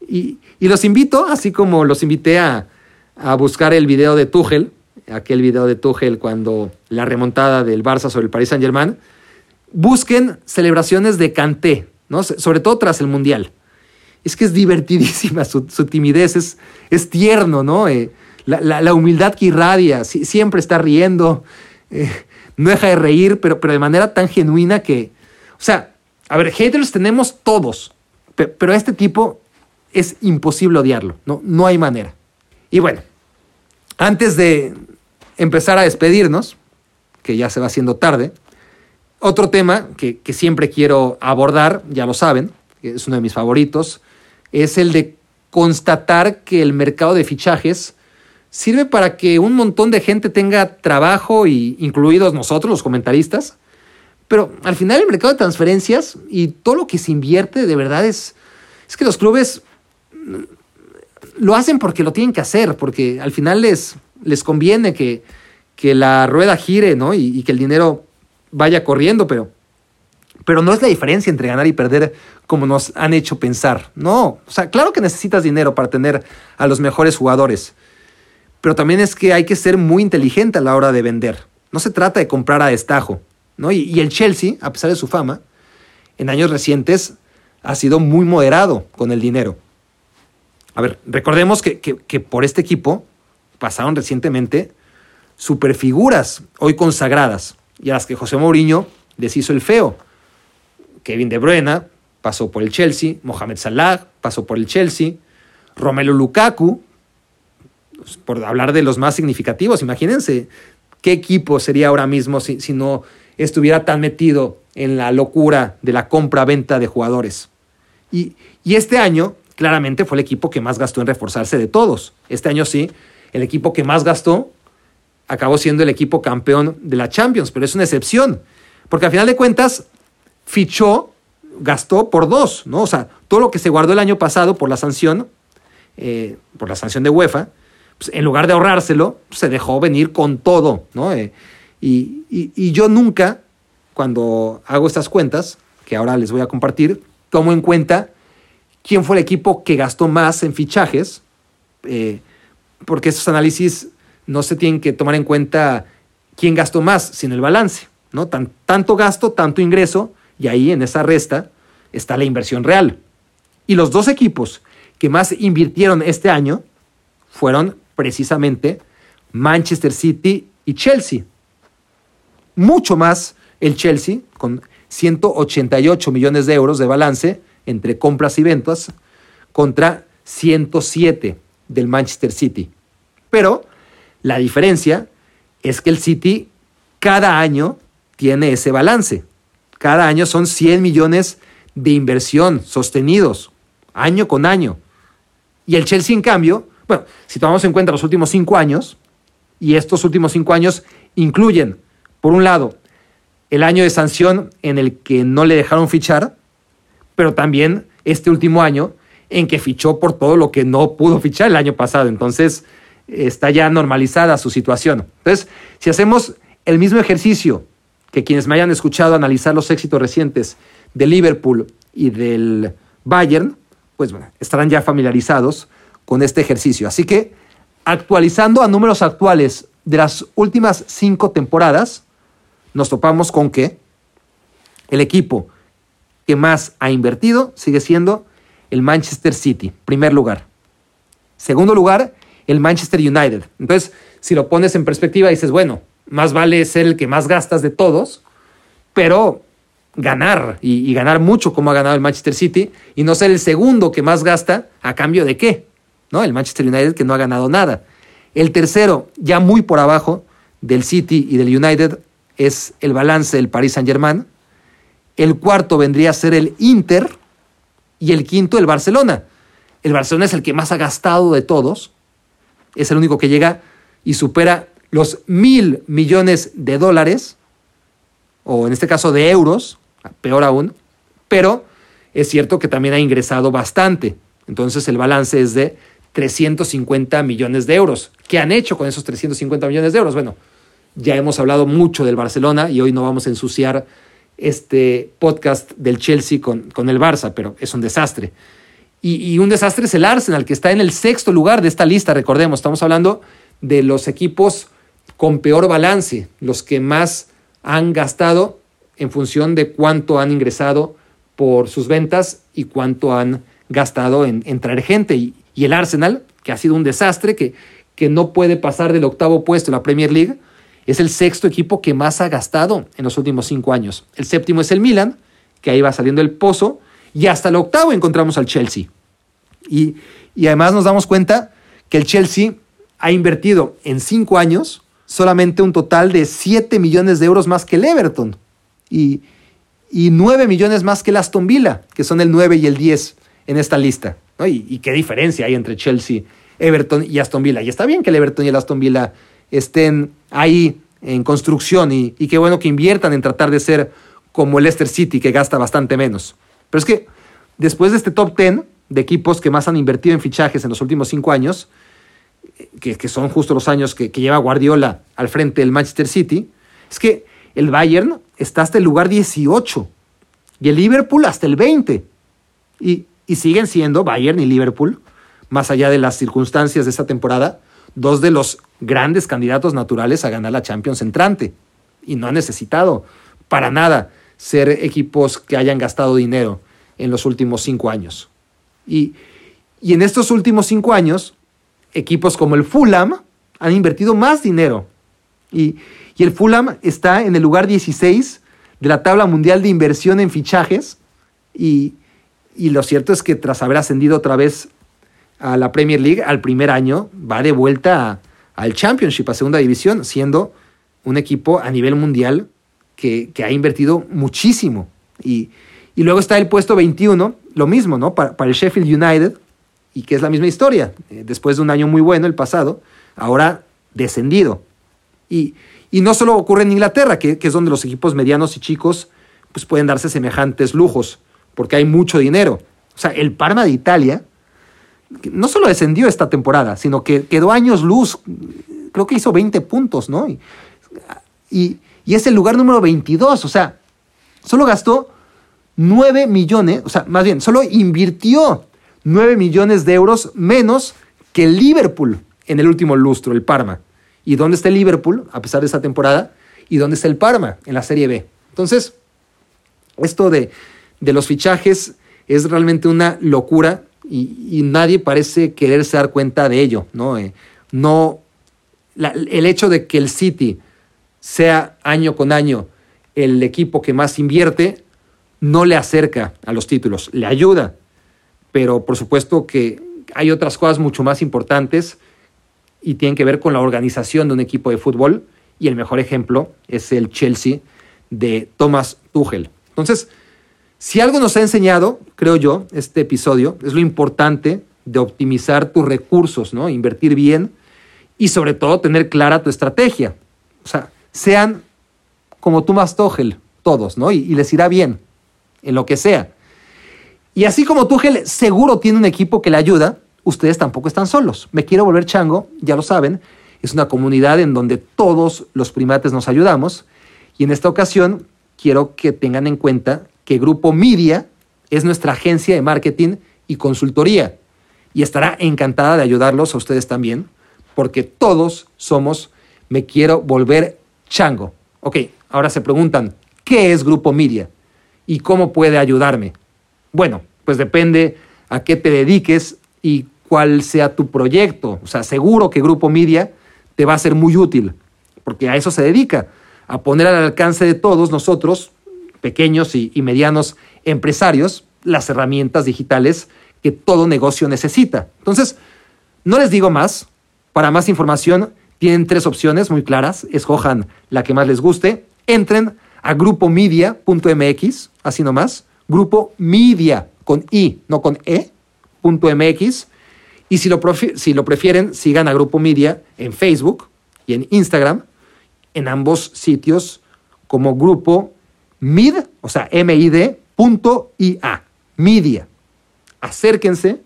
S2: Y, los invito, así como los invité a, a buscar el video de Tuchel, aquel video de Tuchel cuando la remontada del Barça sobre el Paris Saint-Germain, busquen celebraciones de Canté, ¿no? sobre todo tras el Mundial. Es que es divertidísima su, timidez, es, es, tierno, ¿no? Eh, la, humildad que irradia, siempre está riendo, eh, no deja de reír, pero, pero de manera tan genuina que, o sea, a ver, haters tenemos todos, pero a este tipo es imposible odiarlo, no, no hay manera. Y bueno, antes de empezar a despedirnos, que ya se va haciendo tarde, otro tema que, siempre quiero abordar, ya lo saben, que es uno de mis favoritos, es el de constatar que el mercado de fichajes sirve para que un montón de gente tenga trabajo, y, incluidos nosotros, los comentaristas, pero al final el mercado de transferencias y todo lo que se invierte de verdad es, es que los clubes lo hacen porque lo tienen que hacer, porque al final les, les conviene que, que la rueda gire ¿no? y, que el dinero vaya corriendo, pero, pero no es la diferencia entre ganar y perder como nos han hecho pensar. No, o sea, claro que necesitas dinero para tener a los mejores jugadores, pero también es que hay que ser muy inteligente a la hora de vender. No se trata de comprar a destajo. ¿no? Y, el Chelsea, a pesar de su fama, en años recientes ha sido muy moderado con el dinero. A ver, recordemos que, que por este equipo pasaron recientemente superfiguras hoy consagradas y a las que José Mourinho les hizo el feo. Kevin De Bruyne pasó por el Chelsea, Mohamed Salah pasó por el Chelsea, Romelu Lukaku, por hablar de los más significativos, imagínense qué equipo sería ahora mismo si, si no estuviera tan metido en la locura de la compra-venta de jugadores. Y, y este año, claramente, fue el equipo que más gastó en reforzarse de todos. Este año sí, el equipo que más gastó acabó siendo el equipo campeón de la Champions, pero es una excepción, porque al final de cuentas fichó, gastó por dos, ¿no? O sea, todo lo que se guardó el año pasado por la sanción, eh, por la sanción de UEFA, pues, en lugar de ahorrárselo, se dejó venir con todo, ¿no? Eh, y, y, yo nunca, cuando hago estas cuentas, que ahora les voy a compartir, tomo en cuenta quién fue el equipo que gastó más en fichajes, eh, porque esos análisis no se tienen que tomar en cuenta quién gastó más, sino el balance, ¿no? tanto gasto, tanto ingreso, y ahí en esa resta está la inversión real. Y los dos equipos que más invirtieron este año fueron precisamente Manchester City y Chelsea. Mucho más el Chelsea, con 188 millones de euros de balance entre compras y ventas, contra 107 del Manchester City. Pero la diferencia es que el City cada año tiene ese balance. Cada año son 100 millones de inversión sostenidos, año con año. Y el Chelsea, en cambio, bueno, si tomamos en cuenta los últimos cinco años, y estos últimos cinco años incluyen, por un lado, el año de sanción en el que no le dejaron fichar, pero también este último año en que fichó por todo lo que no pudo fichar el año pasado. Entonces, está ya normalizada su situación. Entonces, si hacemos el mismo ejercicio que quienes me hayan escuchado analizar los éxitos recientes de Liverpool y del Bayern, pues bueno, estarán ya familiarizados con este ejercicio. Así que, actualizando a números actuales de las últimas cinco temporadas, nos topamos con que el equipo que más ha invertido sigue siendo el Manchester City, primer lugar. Segundo lugar, el Manchester United. Entonces, si lo pones en perspectiva, dices, bueno, más vale ser el que más gastas de todos, pero ganar y, ganar mucho como ha ganado el Manchester City y no ser el segundo que más gasta a cambio de qué, ¿no? El Manchester United que no ha ganado nada. El tercero, ya muy por abajo del City y del United, es el balance del Paris Saint-Germain. El cuarto vendría a ser el Inter y el quinto el Barcelona. El Barcelona es el que más ha gastado de todos, es el único que llega y supera los mil millones de dólares, o en este caso de euros, peor aún, pero es cierto que también ha ingresado bastante. Entonces el balance es de 350 millones de euros. ¿Qué han hecho con esos 350 millones de euros? Bueno, ya hemos hablado mucho del Barcelona y hoy no vamos a ensuciar este podcast del Chelsea con, con el Barça, pero es un desastre. Y, un desastre es el Arsenal, que está en el sexto lugar de esta lista, recordemos, estamos hablando de los equipos con peor balance, los que más han gastado en función de cuánto han ingresado por sus ventas y cuánto han gastado en, traer gente. Y, el Arsenal, que ha sido un desastre, que, que no puede pasar del octavo puesto en la Premier League, es el sexto equipo que más ha gastado en los últimos cinco años. El séptimo es el Milan, que ahí va saliendo el pozo, y hasta el octavo encontramos al Chelsea. Y, además nos damos cuenta que el Chelsea ha invertido en cinco años solamente un total de 7 millones de euros más que el Everton y, y 9 millones más que el Aston Villa, que son el 9 y el 10 en esta lista. Y, qué diferencia hay entre Chelsea, Everton y Aston Villa. Y está bien que el Everton y el Aston Villa estén ahí en construcción y, qué bueno que inviertan en tratar de ser como el Leicester City, que gasta bastante menos. Pero es que después de este top 10, de equipos que más han invertido en fichajes en los últimos cinco años, que, son justo los años que, lleva Guardiola al frente del Manchester City, es que el Bayern está hasta el lugar 18 y el Liverpool hasta el 20. Y, y siguen siendo Bayern y Liverpool, más allá de las circunstancias de esta temporada, dos de los grandes candidatos naturales a ganar la Champions entrante. Y no han necesitado para nada ser equipos que hayan gastado dinero en los últimos cinco años. Y, y en estos últimos cinco años, equipos como el Fulham han invertido más dinero. Y, y el Fulham está en el lugar 16 de la tabla mundial de inversión en fichajes. Y, y lo cierto es que tras haber ascendido otra vez a la Premier League al primer año, va de vuelta al Championship, a segunda división, siendo un equipo a nivel mundial que, ha invertido muchísimo. Y, y, luego está el puesto 21, lo mismo, ¿no? Para, el Sheffield United, y que es la misma historia. Eh, después de un año muy bueno, el pasado, ahora descendido. Y, y no solo ocurre en Inglaterra, que, que, es donde los equipos medianos y chicos pues pueden darse semejantes lujos, porque hay mucho dinero. O sea, el Parma de Italia no solo descendió esta temporada, sino que quedó años luz, creo que hizo 20 puntos, ¿no? Y, y, es el lugar número 22, o sea, solo gastó 9 millones, o sea, más bien, solo invirtió 9 millones de euros menos que Liverpool en el último lustro, el Parma. ¿Y dónde está el Liverpool a pesar de esta temporada? ¿Y dónde está el Parma en la Serie B? Entonces, esto de, de los fichajes es realmente una locura y, nadie parece quererse dar cuenta de ello, ¿no? Eh, no el hecho de que el City sea año con año el equipo que más invierte, no le acerca a los títulos, le ayuda, pero por supuesto que hay otras cosas mucho más importantes y tienen que ver con la organización de un equipo de fútbol y el mejor ejemplo es el Chelsea de Thomas Tuchel. Entonces, si algo nos ha enseñado, creo yo, este episodio, es lo importante de optimizar tus recursos, ¿no? Invertir bien y sobre todo tener clara tu estrategia. O sea, sean como tú más Togel, todos, ¿no? Y, les irá bien en lo que sea. Y así como Tuchel seguro tiene un equipo que le ayuda, ustedes tampoco están solos. Me quiero volver chango, ya lo saben, es una comunidad en donde todos los primates nos ayudamos y en esta ocasión quiero que tengan en cuenta que Grupo Media es nuestra agencia de marketing y consultoría y estará encantada de ayudarlos a ustedes también, porque todos somos Me Quiero Volver Chango. Ok, ahora se preguntan, ¿qué es Grupo Media? ¿Y cómo puede ayudarme? Bueno, pues depende a qué te dediques y cuál sea tu proyecto. O sea, seguro que Grupo Media te va a ser muy útil, porque a eso se dedica, a poner al alcance de todos nosotros pequeños y, medianos empresarios las herramientas digitales que todo negocio necesita. Entonces, no les digo más. Para más información, tienen tres opciones muy claras. Escojan la que más les guste. Entren a grupomedia.mx, así nomás. Grupo Media, con I, no con E, punto MX. Y si lo, si lo prefieren, sigan a Grupo Media en Facebook y en Instagram, en ambos sitios como Grupo mid, o sea, M-I-D, punto I-A, media. Acérquense,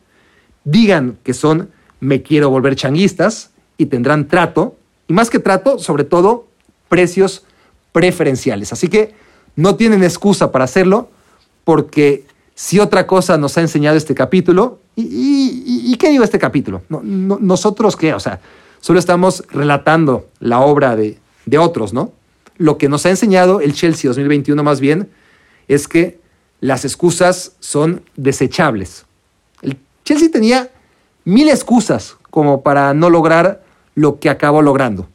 S2: digan que son me quiero volver changuistas y tendrán trato, y más que trato, sobre todo, precios preferenciales. Así que no tienen excusa para hacerlo, porque si otra cosa nos ha enseñado este capítulo, ¿y, qué digo este capítulo? ¿Nosotros qué? O sea, solo estamos relatando la obra de, de otros, ¿no? lo que nos ha enseñado el Chelsea 2021 más bien es que las excusas son desechables. El Chelsea tenía mil excusas como para no lograr lo que acabó logrando.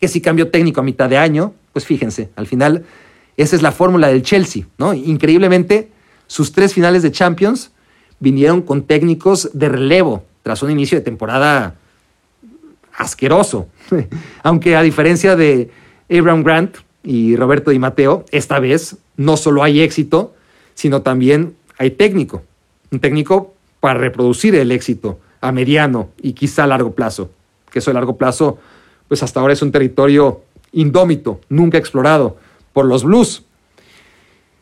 S2: Que si cambio técnico a mitad de año, pues fíjense, al final esa es la fórmula del Chelsea, ¿no? Increíblemente, sus tres finales de Champions vinieron con técnicos de relevo tras un inicio de temporada asqueroso. Aunque a diferencia de Abraham Grant y Roberto Di Matteo, esta vez no solo hay éxito, sino también hay técnico. Un técnico para reproducir el éxito a mediano y quizá a largo plazo. Que eso a largo plazo, pues hasta ahora es un territorio indómito, nunca explorado por los Blues.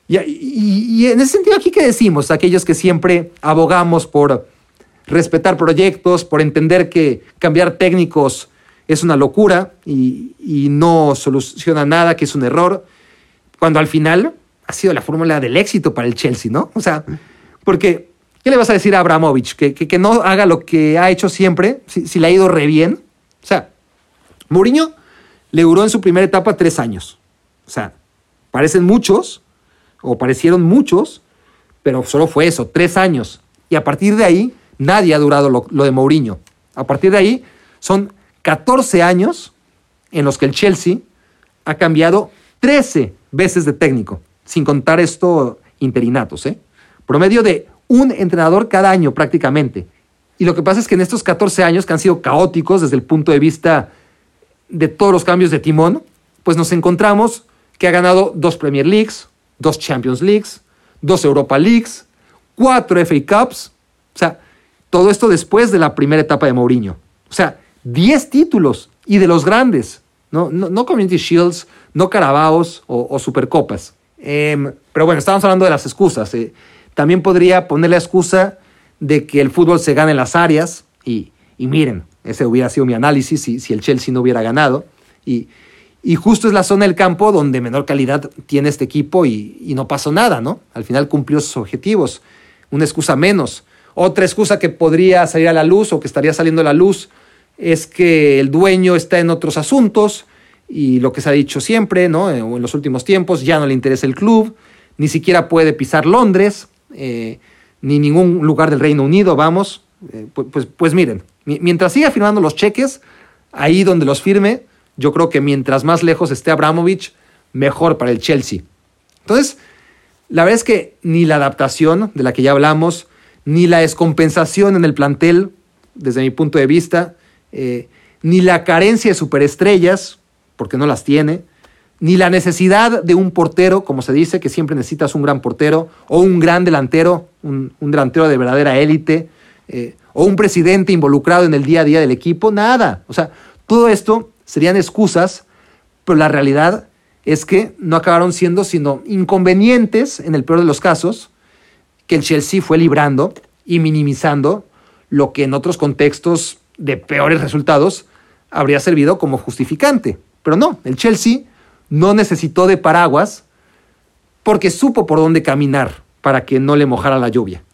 S2: Y, en ese sentido, aquí qué decimos, aquellos que siempre abogamos por respetar proyectos, por entender que cambiar técnicos es una locura y, no soluciona nada, que es un error, cuando al final ha sido la fórmula del éxito para el Chelsea, ¿no? O sea, porque ¿Qué le vas a decir a Abramovich? Que, que, no haga lo que ha hecho siempre, si, si, le ha ido re bien. O sea, Mourinho le duró en su primera etapa tres años. O sea, parecen muchos, o parecieron muchos, pero solo fue eso, tres años. Y a partir de ahí, nadie ha durado lo, de Mourinho. A partir de ahí, son 14 años en los que el Chelsea ha cambiado 13 veces de técnico, sin contar esto interinatos, ¿eh? Promedio de un entrenador cada año prácticamente. Y lo que pasa es que en estos 14 años que han sido caóticos desde el punto de vista de todos los cambios de timón, pues nos encontramos que ha ganado dos Premier Leagues, dos Champions Leagues, dos Europa Leagues, cuatro FA Cups. O sea, todo esto después de la primera etapa de Mourinho. O sea, 10 títulos y de los grandes. No, no, Community Shields, no Carabaos o, Supercopas. Em, pero bueno, estamos hablando de las excusas. Eh. También podría poner la excusa de que el fútbol se gana en las áreas y, miren, ese hubiera sido mi análisis si, si el Chelsea no hubiera ganado. Y, y, justo es la zona del campo donde menor calidad tiene este equipo y, no pasó nada, ¿no? Al final cumplió sus objetivos. Una excusa menos. Otra excusa que podría salir a la luz o que estaría saliendo a la luz es que el dueño está en otros asuntos y lo que se ha dicho siempre, ¿no? En los últimos tiempos, ya no le interesa el club, ni siquiera puede pisar Londres, eh, ni ningún lugar del Reino Unido, vamos. Eh, pues, pues, pues, miren, mientras siga firmando los cheques, ahí donde los firme, yo creo que mientras más lejos esté Abramovich, mejor para el Chelsea. Entonces, la verdad es que ni la adaptación de la que ya hablamos, ni la descompensación en el plantel, desde mi punto de vista, eh, ni la carencia de superestrellas, porque no las tiene, ni la necesidad de un portero, como se dice, que siempre necesitas un gran portero, o un gran delantero, un, delantero de verdadera élite, eh, o un presidente involucrado en el día a día del equipo, nada. O sea, todo esto serían excusas, pero la realidad es que no acabaron siendo sino inconvenientes, en el peor de los casos, que el Chelsea fue librando y minimizando lo que en otros contextos de peores resultados habría servido como justificante. Pero no, el Chelsea no necesitó de paraguas porque supo por dónde caminar para que no le mojara la lluvia.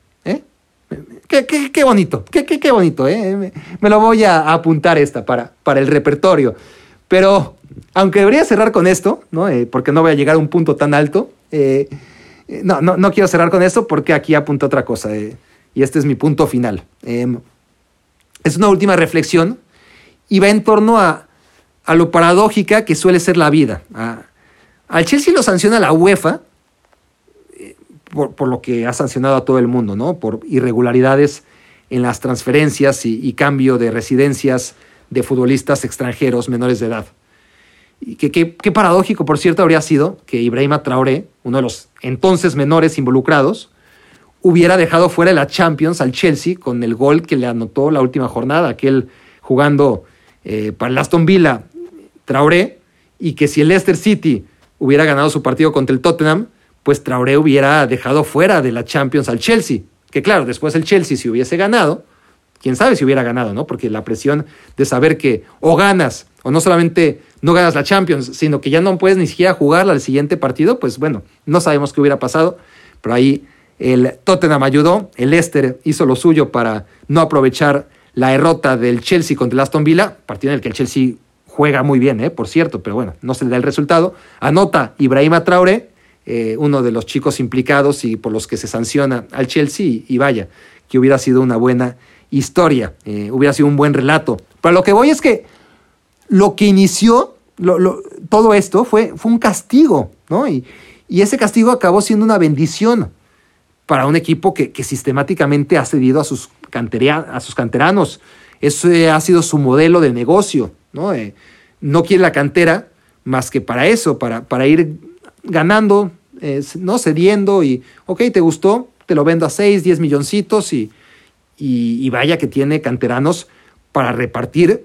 S2: ¿Eh? Qué, bonito, qué, qué, bonito. ¿eh? Me, lo voy a apuntar esta para, para el repertorio. Pero aunque debería cerrar con esto, ¿no? Eh, porque no voy a llegar a un punto tan alto, eh, no, no, no, quiero cerrar con esto porque aquí apunto otra cosa. y este es mi punto final. Em, es una última reflexión y va en torno a, a lo paradójica que suele ser la vida. al Chelsea lo sanciona la UEFA por, lo que ha sancionado a todo el mundo, ¿no? Por irregularidades en las transferencias y, cambio de residencias de futbolistas extranjeros menores de edad. Y qué que, paradójico, por cierto, habría sido que Ibrahima Traoré, uno de los entonces menores involucrados, hubiera dejado fuera de la Champions al Chelsea con el gol que le anotó la última jornada, aquel jugando eh, para el Aston Villa Traoré, y que si el Leicester City hubiera ganado su partido contra el Tottenham, pues Traoré hubiera dejado fuera de la Champions al Chelsea. Que claro, después el Chelsea si hubiese ganado, quién sabe si hubiera ganado, ¿no? Porque la presión de saber que o ganas, o no solamente no ganas la Champions, sino que ya no puedes ni siquiera jugarla al siguiente partido, pues bueno, no sabemos qué hubiera pasado, pero ahí el Tottenham ayudó, el Leicester hizo lo suyo para no aprovechar la derrota del Chelsea contra el Aston Villa, partido en el que el Chelsea juega muy bien, ¿eh? por cierto, pero bueno, no se le da el resultado. Anota Ibrahima Traoré, eh, uno de los chicos implicados y por los que se sanciona al Chelsea, y, vaya, que hubiera sido una buena historia, eh, hubiera sido un buen relato. Pero lo que voy es que lo que inició todo esto fue, fue un castigo, ¿no? Y, y ese castigo acabó siendo una bendición para un equipo que, sistemáticamente ha cedido a sus, a sus canteranos. Ese ha sido su modelo de negocio. ¿no? Eh, no quiere la cantera más que para eso, para, para ir ganando, eh, ¿no? cediendo y, ok, te gustó, te lo vendo a 6, 10 milloncitos y, y, vaya que tiene canteranos para repartir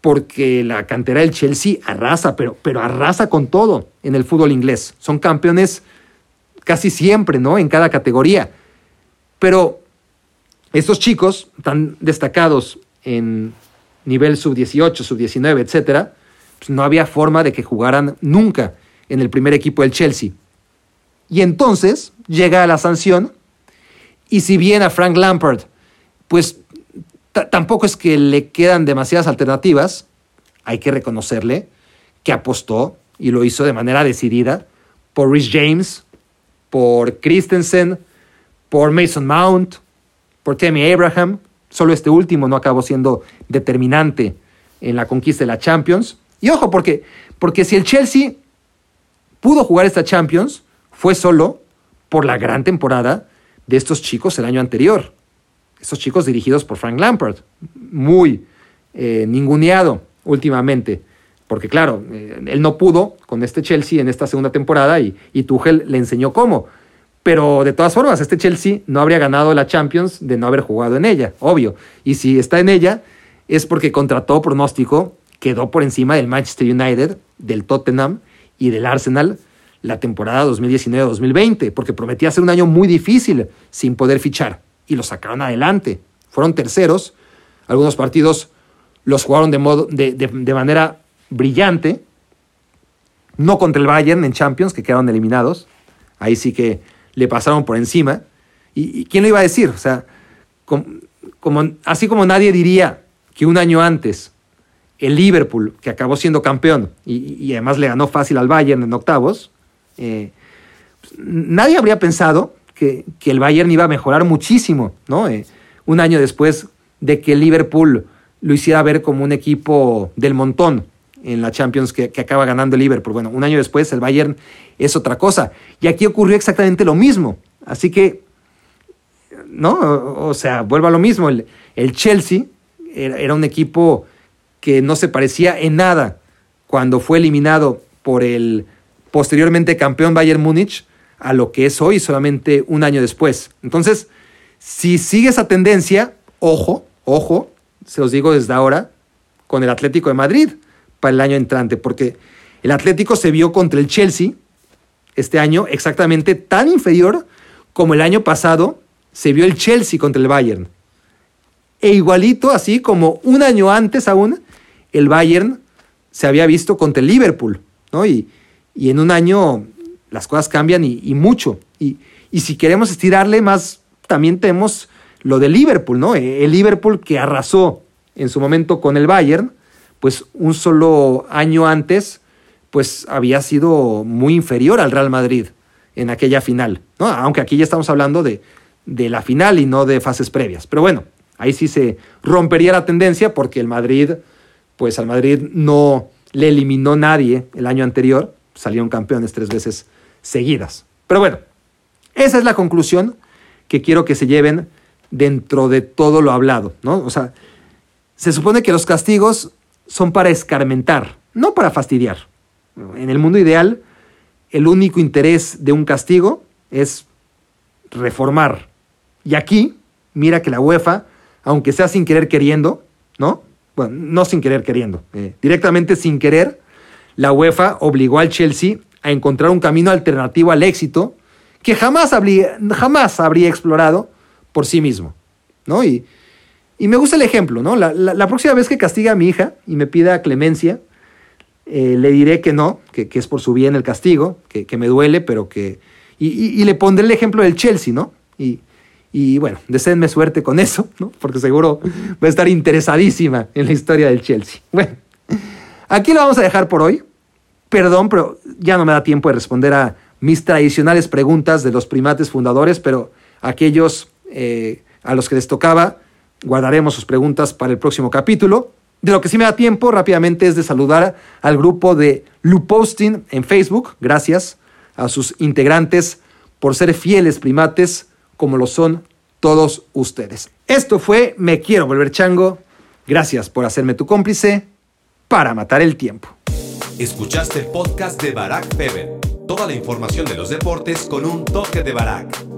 S2: porque la cantera del Chelsea arrasa, pero, pero arrasa con todo en el fútbol inglés. Son campeones casi siempre, ¿no? En cada categoría. Pero estos chicos tan destacados en nivel sub-18, sub-19, etcétera, pues no había forma de que jugaran nunca en el primer equipo del Chelsea. Y entonces llega la sanción Y si bien a Frank Lampard, pues tampoco es que le quedan demasiadas alternativas, hay que reconocerle que apostó y lo hizo de manera decidida por Rhys James, por Christensen, por Mason Mount, por Tammy Abraham. Solo este último no acabó siendo determinante en la conquista de la Champions. Y ojo, porque, porque si el Chelsea pudo jugar esta Champions, fue solo por la gran temporada de estos chicos el año anterior. Estos chicos dirigidos por Frank Lampard, muy eh, ninguneado últimamente, porque claro, eh, él no pudo con este Chelsea en esta segunda temporada y, y Tuchel le enseñó cómo. Pero de todas formas, este Chelsea no habría ganado la Champions de no haber jugado en ella, obvio. Y si está en ella, es porque contra todo pronóstico quedó por encima del Manchester United, del Tottenham y del Arsenal la temporada 2019-2020, porque prometía ser un año muy difícil sin poder fichar. Y lo sacaron adelante. Fueron terceros. Algunos partidos los jugaron de, modo, de, manera brillante. No contra el Bayern en Champions, que quedaron eliminados. Ahí sí que le pasaron por encima. ¿Y, quién lo iba a decir? O sea, como, así como nadie diría que un año antes el Liverpool, que acabó siendo campeón y, además le ganó fácil al Bayern en octavos, eh, pues, nadie habría pensado que, el Bayern iba a mejorar muchísimo, ¿no? Eh, un año después de que Liverpool lo hiciera ver como un equipo del montón en la Champions que, que, acaba ganando el Liverpool. Bueno, un año después el Bayern es otra cosa. Y aquí ocurrió exactamente lo mismo. Así que, ¿no? O, sea, vuelvo a lo mismo. El, Chelsea era, un equipo que no se parecía en nada cuando fue eliminado por el posteriormente campeón Bayern Múnich a lo que es hoy solamente un año después. Entonces, si sigue esa tendencia, ojo, ojo, se los digo desde ahora, con el Atlético de Madrid para el año entrante, porque el Atlético se vio contra el Chelsea este año exactamente tan inferior como el año pasado se vio el Chelsea contra el Bayern. E igualito, así como un año antes aún, el Bayern se había visto contra el Liverpool, ¿no? Y, y en un año las cosas cambian y, mucho. Y, y, si queremos estirarle más, también tenemos lo de Liverpool, ¿no? El Liverpool que arrasó en su momento con el Bayern, pues un solo año antes pues había sido muy inferior al Real Madrid en aquella final, ¿no? aunque aquí ya estamos hablando de, de la final y no de fases previas. Pero bueno, ahí sí se rompería la tendencia porque el Madrid, pues al Madrid no le eliminó nadie el año anterior, salieron campeones tres veces seguidas. Pero bueno, esa es la conclusión que quiero que se lleven dentro de todo lo hablado, ¿no? O sea, se supone que los castigos son para escarmentar, no para fastidiar. En el mundo ideal, el único interés de un castigo es reformar. Y aquí, mira que la UEFA, aunque sea sin querer queriendo, ¿no? Bueno, no sin querer queriendo, eh, directamente sin querer, la UEFA obligó al Chelsea a encontrar un camino alternativo al éxito que jamás habría, jamás habría explorado por sí mismo, ¿no? Y, y me gusta el ejemplo, ¿no? La, la, próxima vez que castiga a mi hija y me pida clemencia, eh, le diré que no, que, es por su bien el castigo, que, me duele, pero que... Y, le pondré el ejemplo del Chelsea, ¿no? Y, y bueno, deseenme suerte con eso, ¿no? Porque seguro va a estar interesadísima en la historia del Chelsea. Bueno, aquí lo vamos a dejar por hoy. Perdón, pero ya no me da tiempo de responder a mis tradicionales preguntas de los primates fundadores, pero aquellos eh, a los que les tocaba, guardaremos sus preguntas para el próximo capítulo. De lo que sí me da tiempo rápidamente es de saludar al grupo de Luposting en Facebook. Gracias a sus integrantes por ser fieles primates como lo son todos ustedes. Esto fue Me Quiero Volver Chango. Gracias por hacerme tu cómplice para matar el tiempo.
S1: Escuchaste el podcast de Barack Feber. Toda la información de los deportes con un toque de Barack.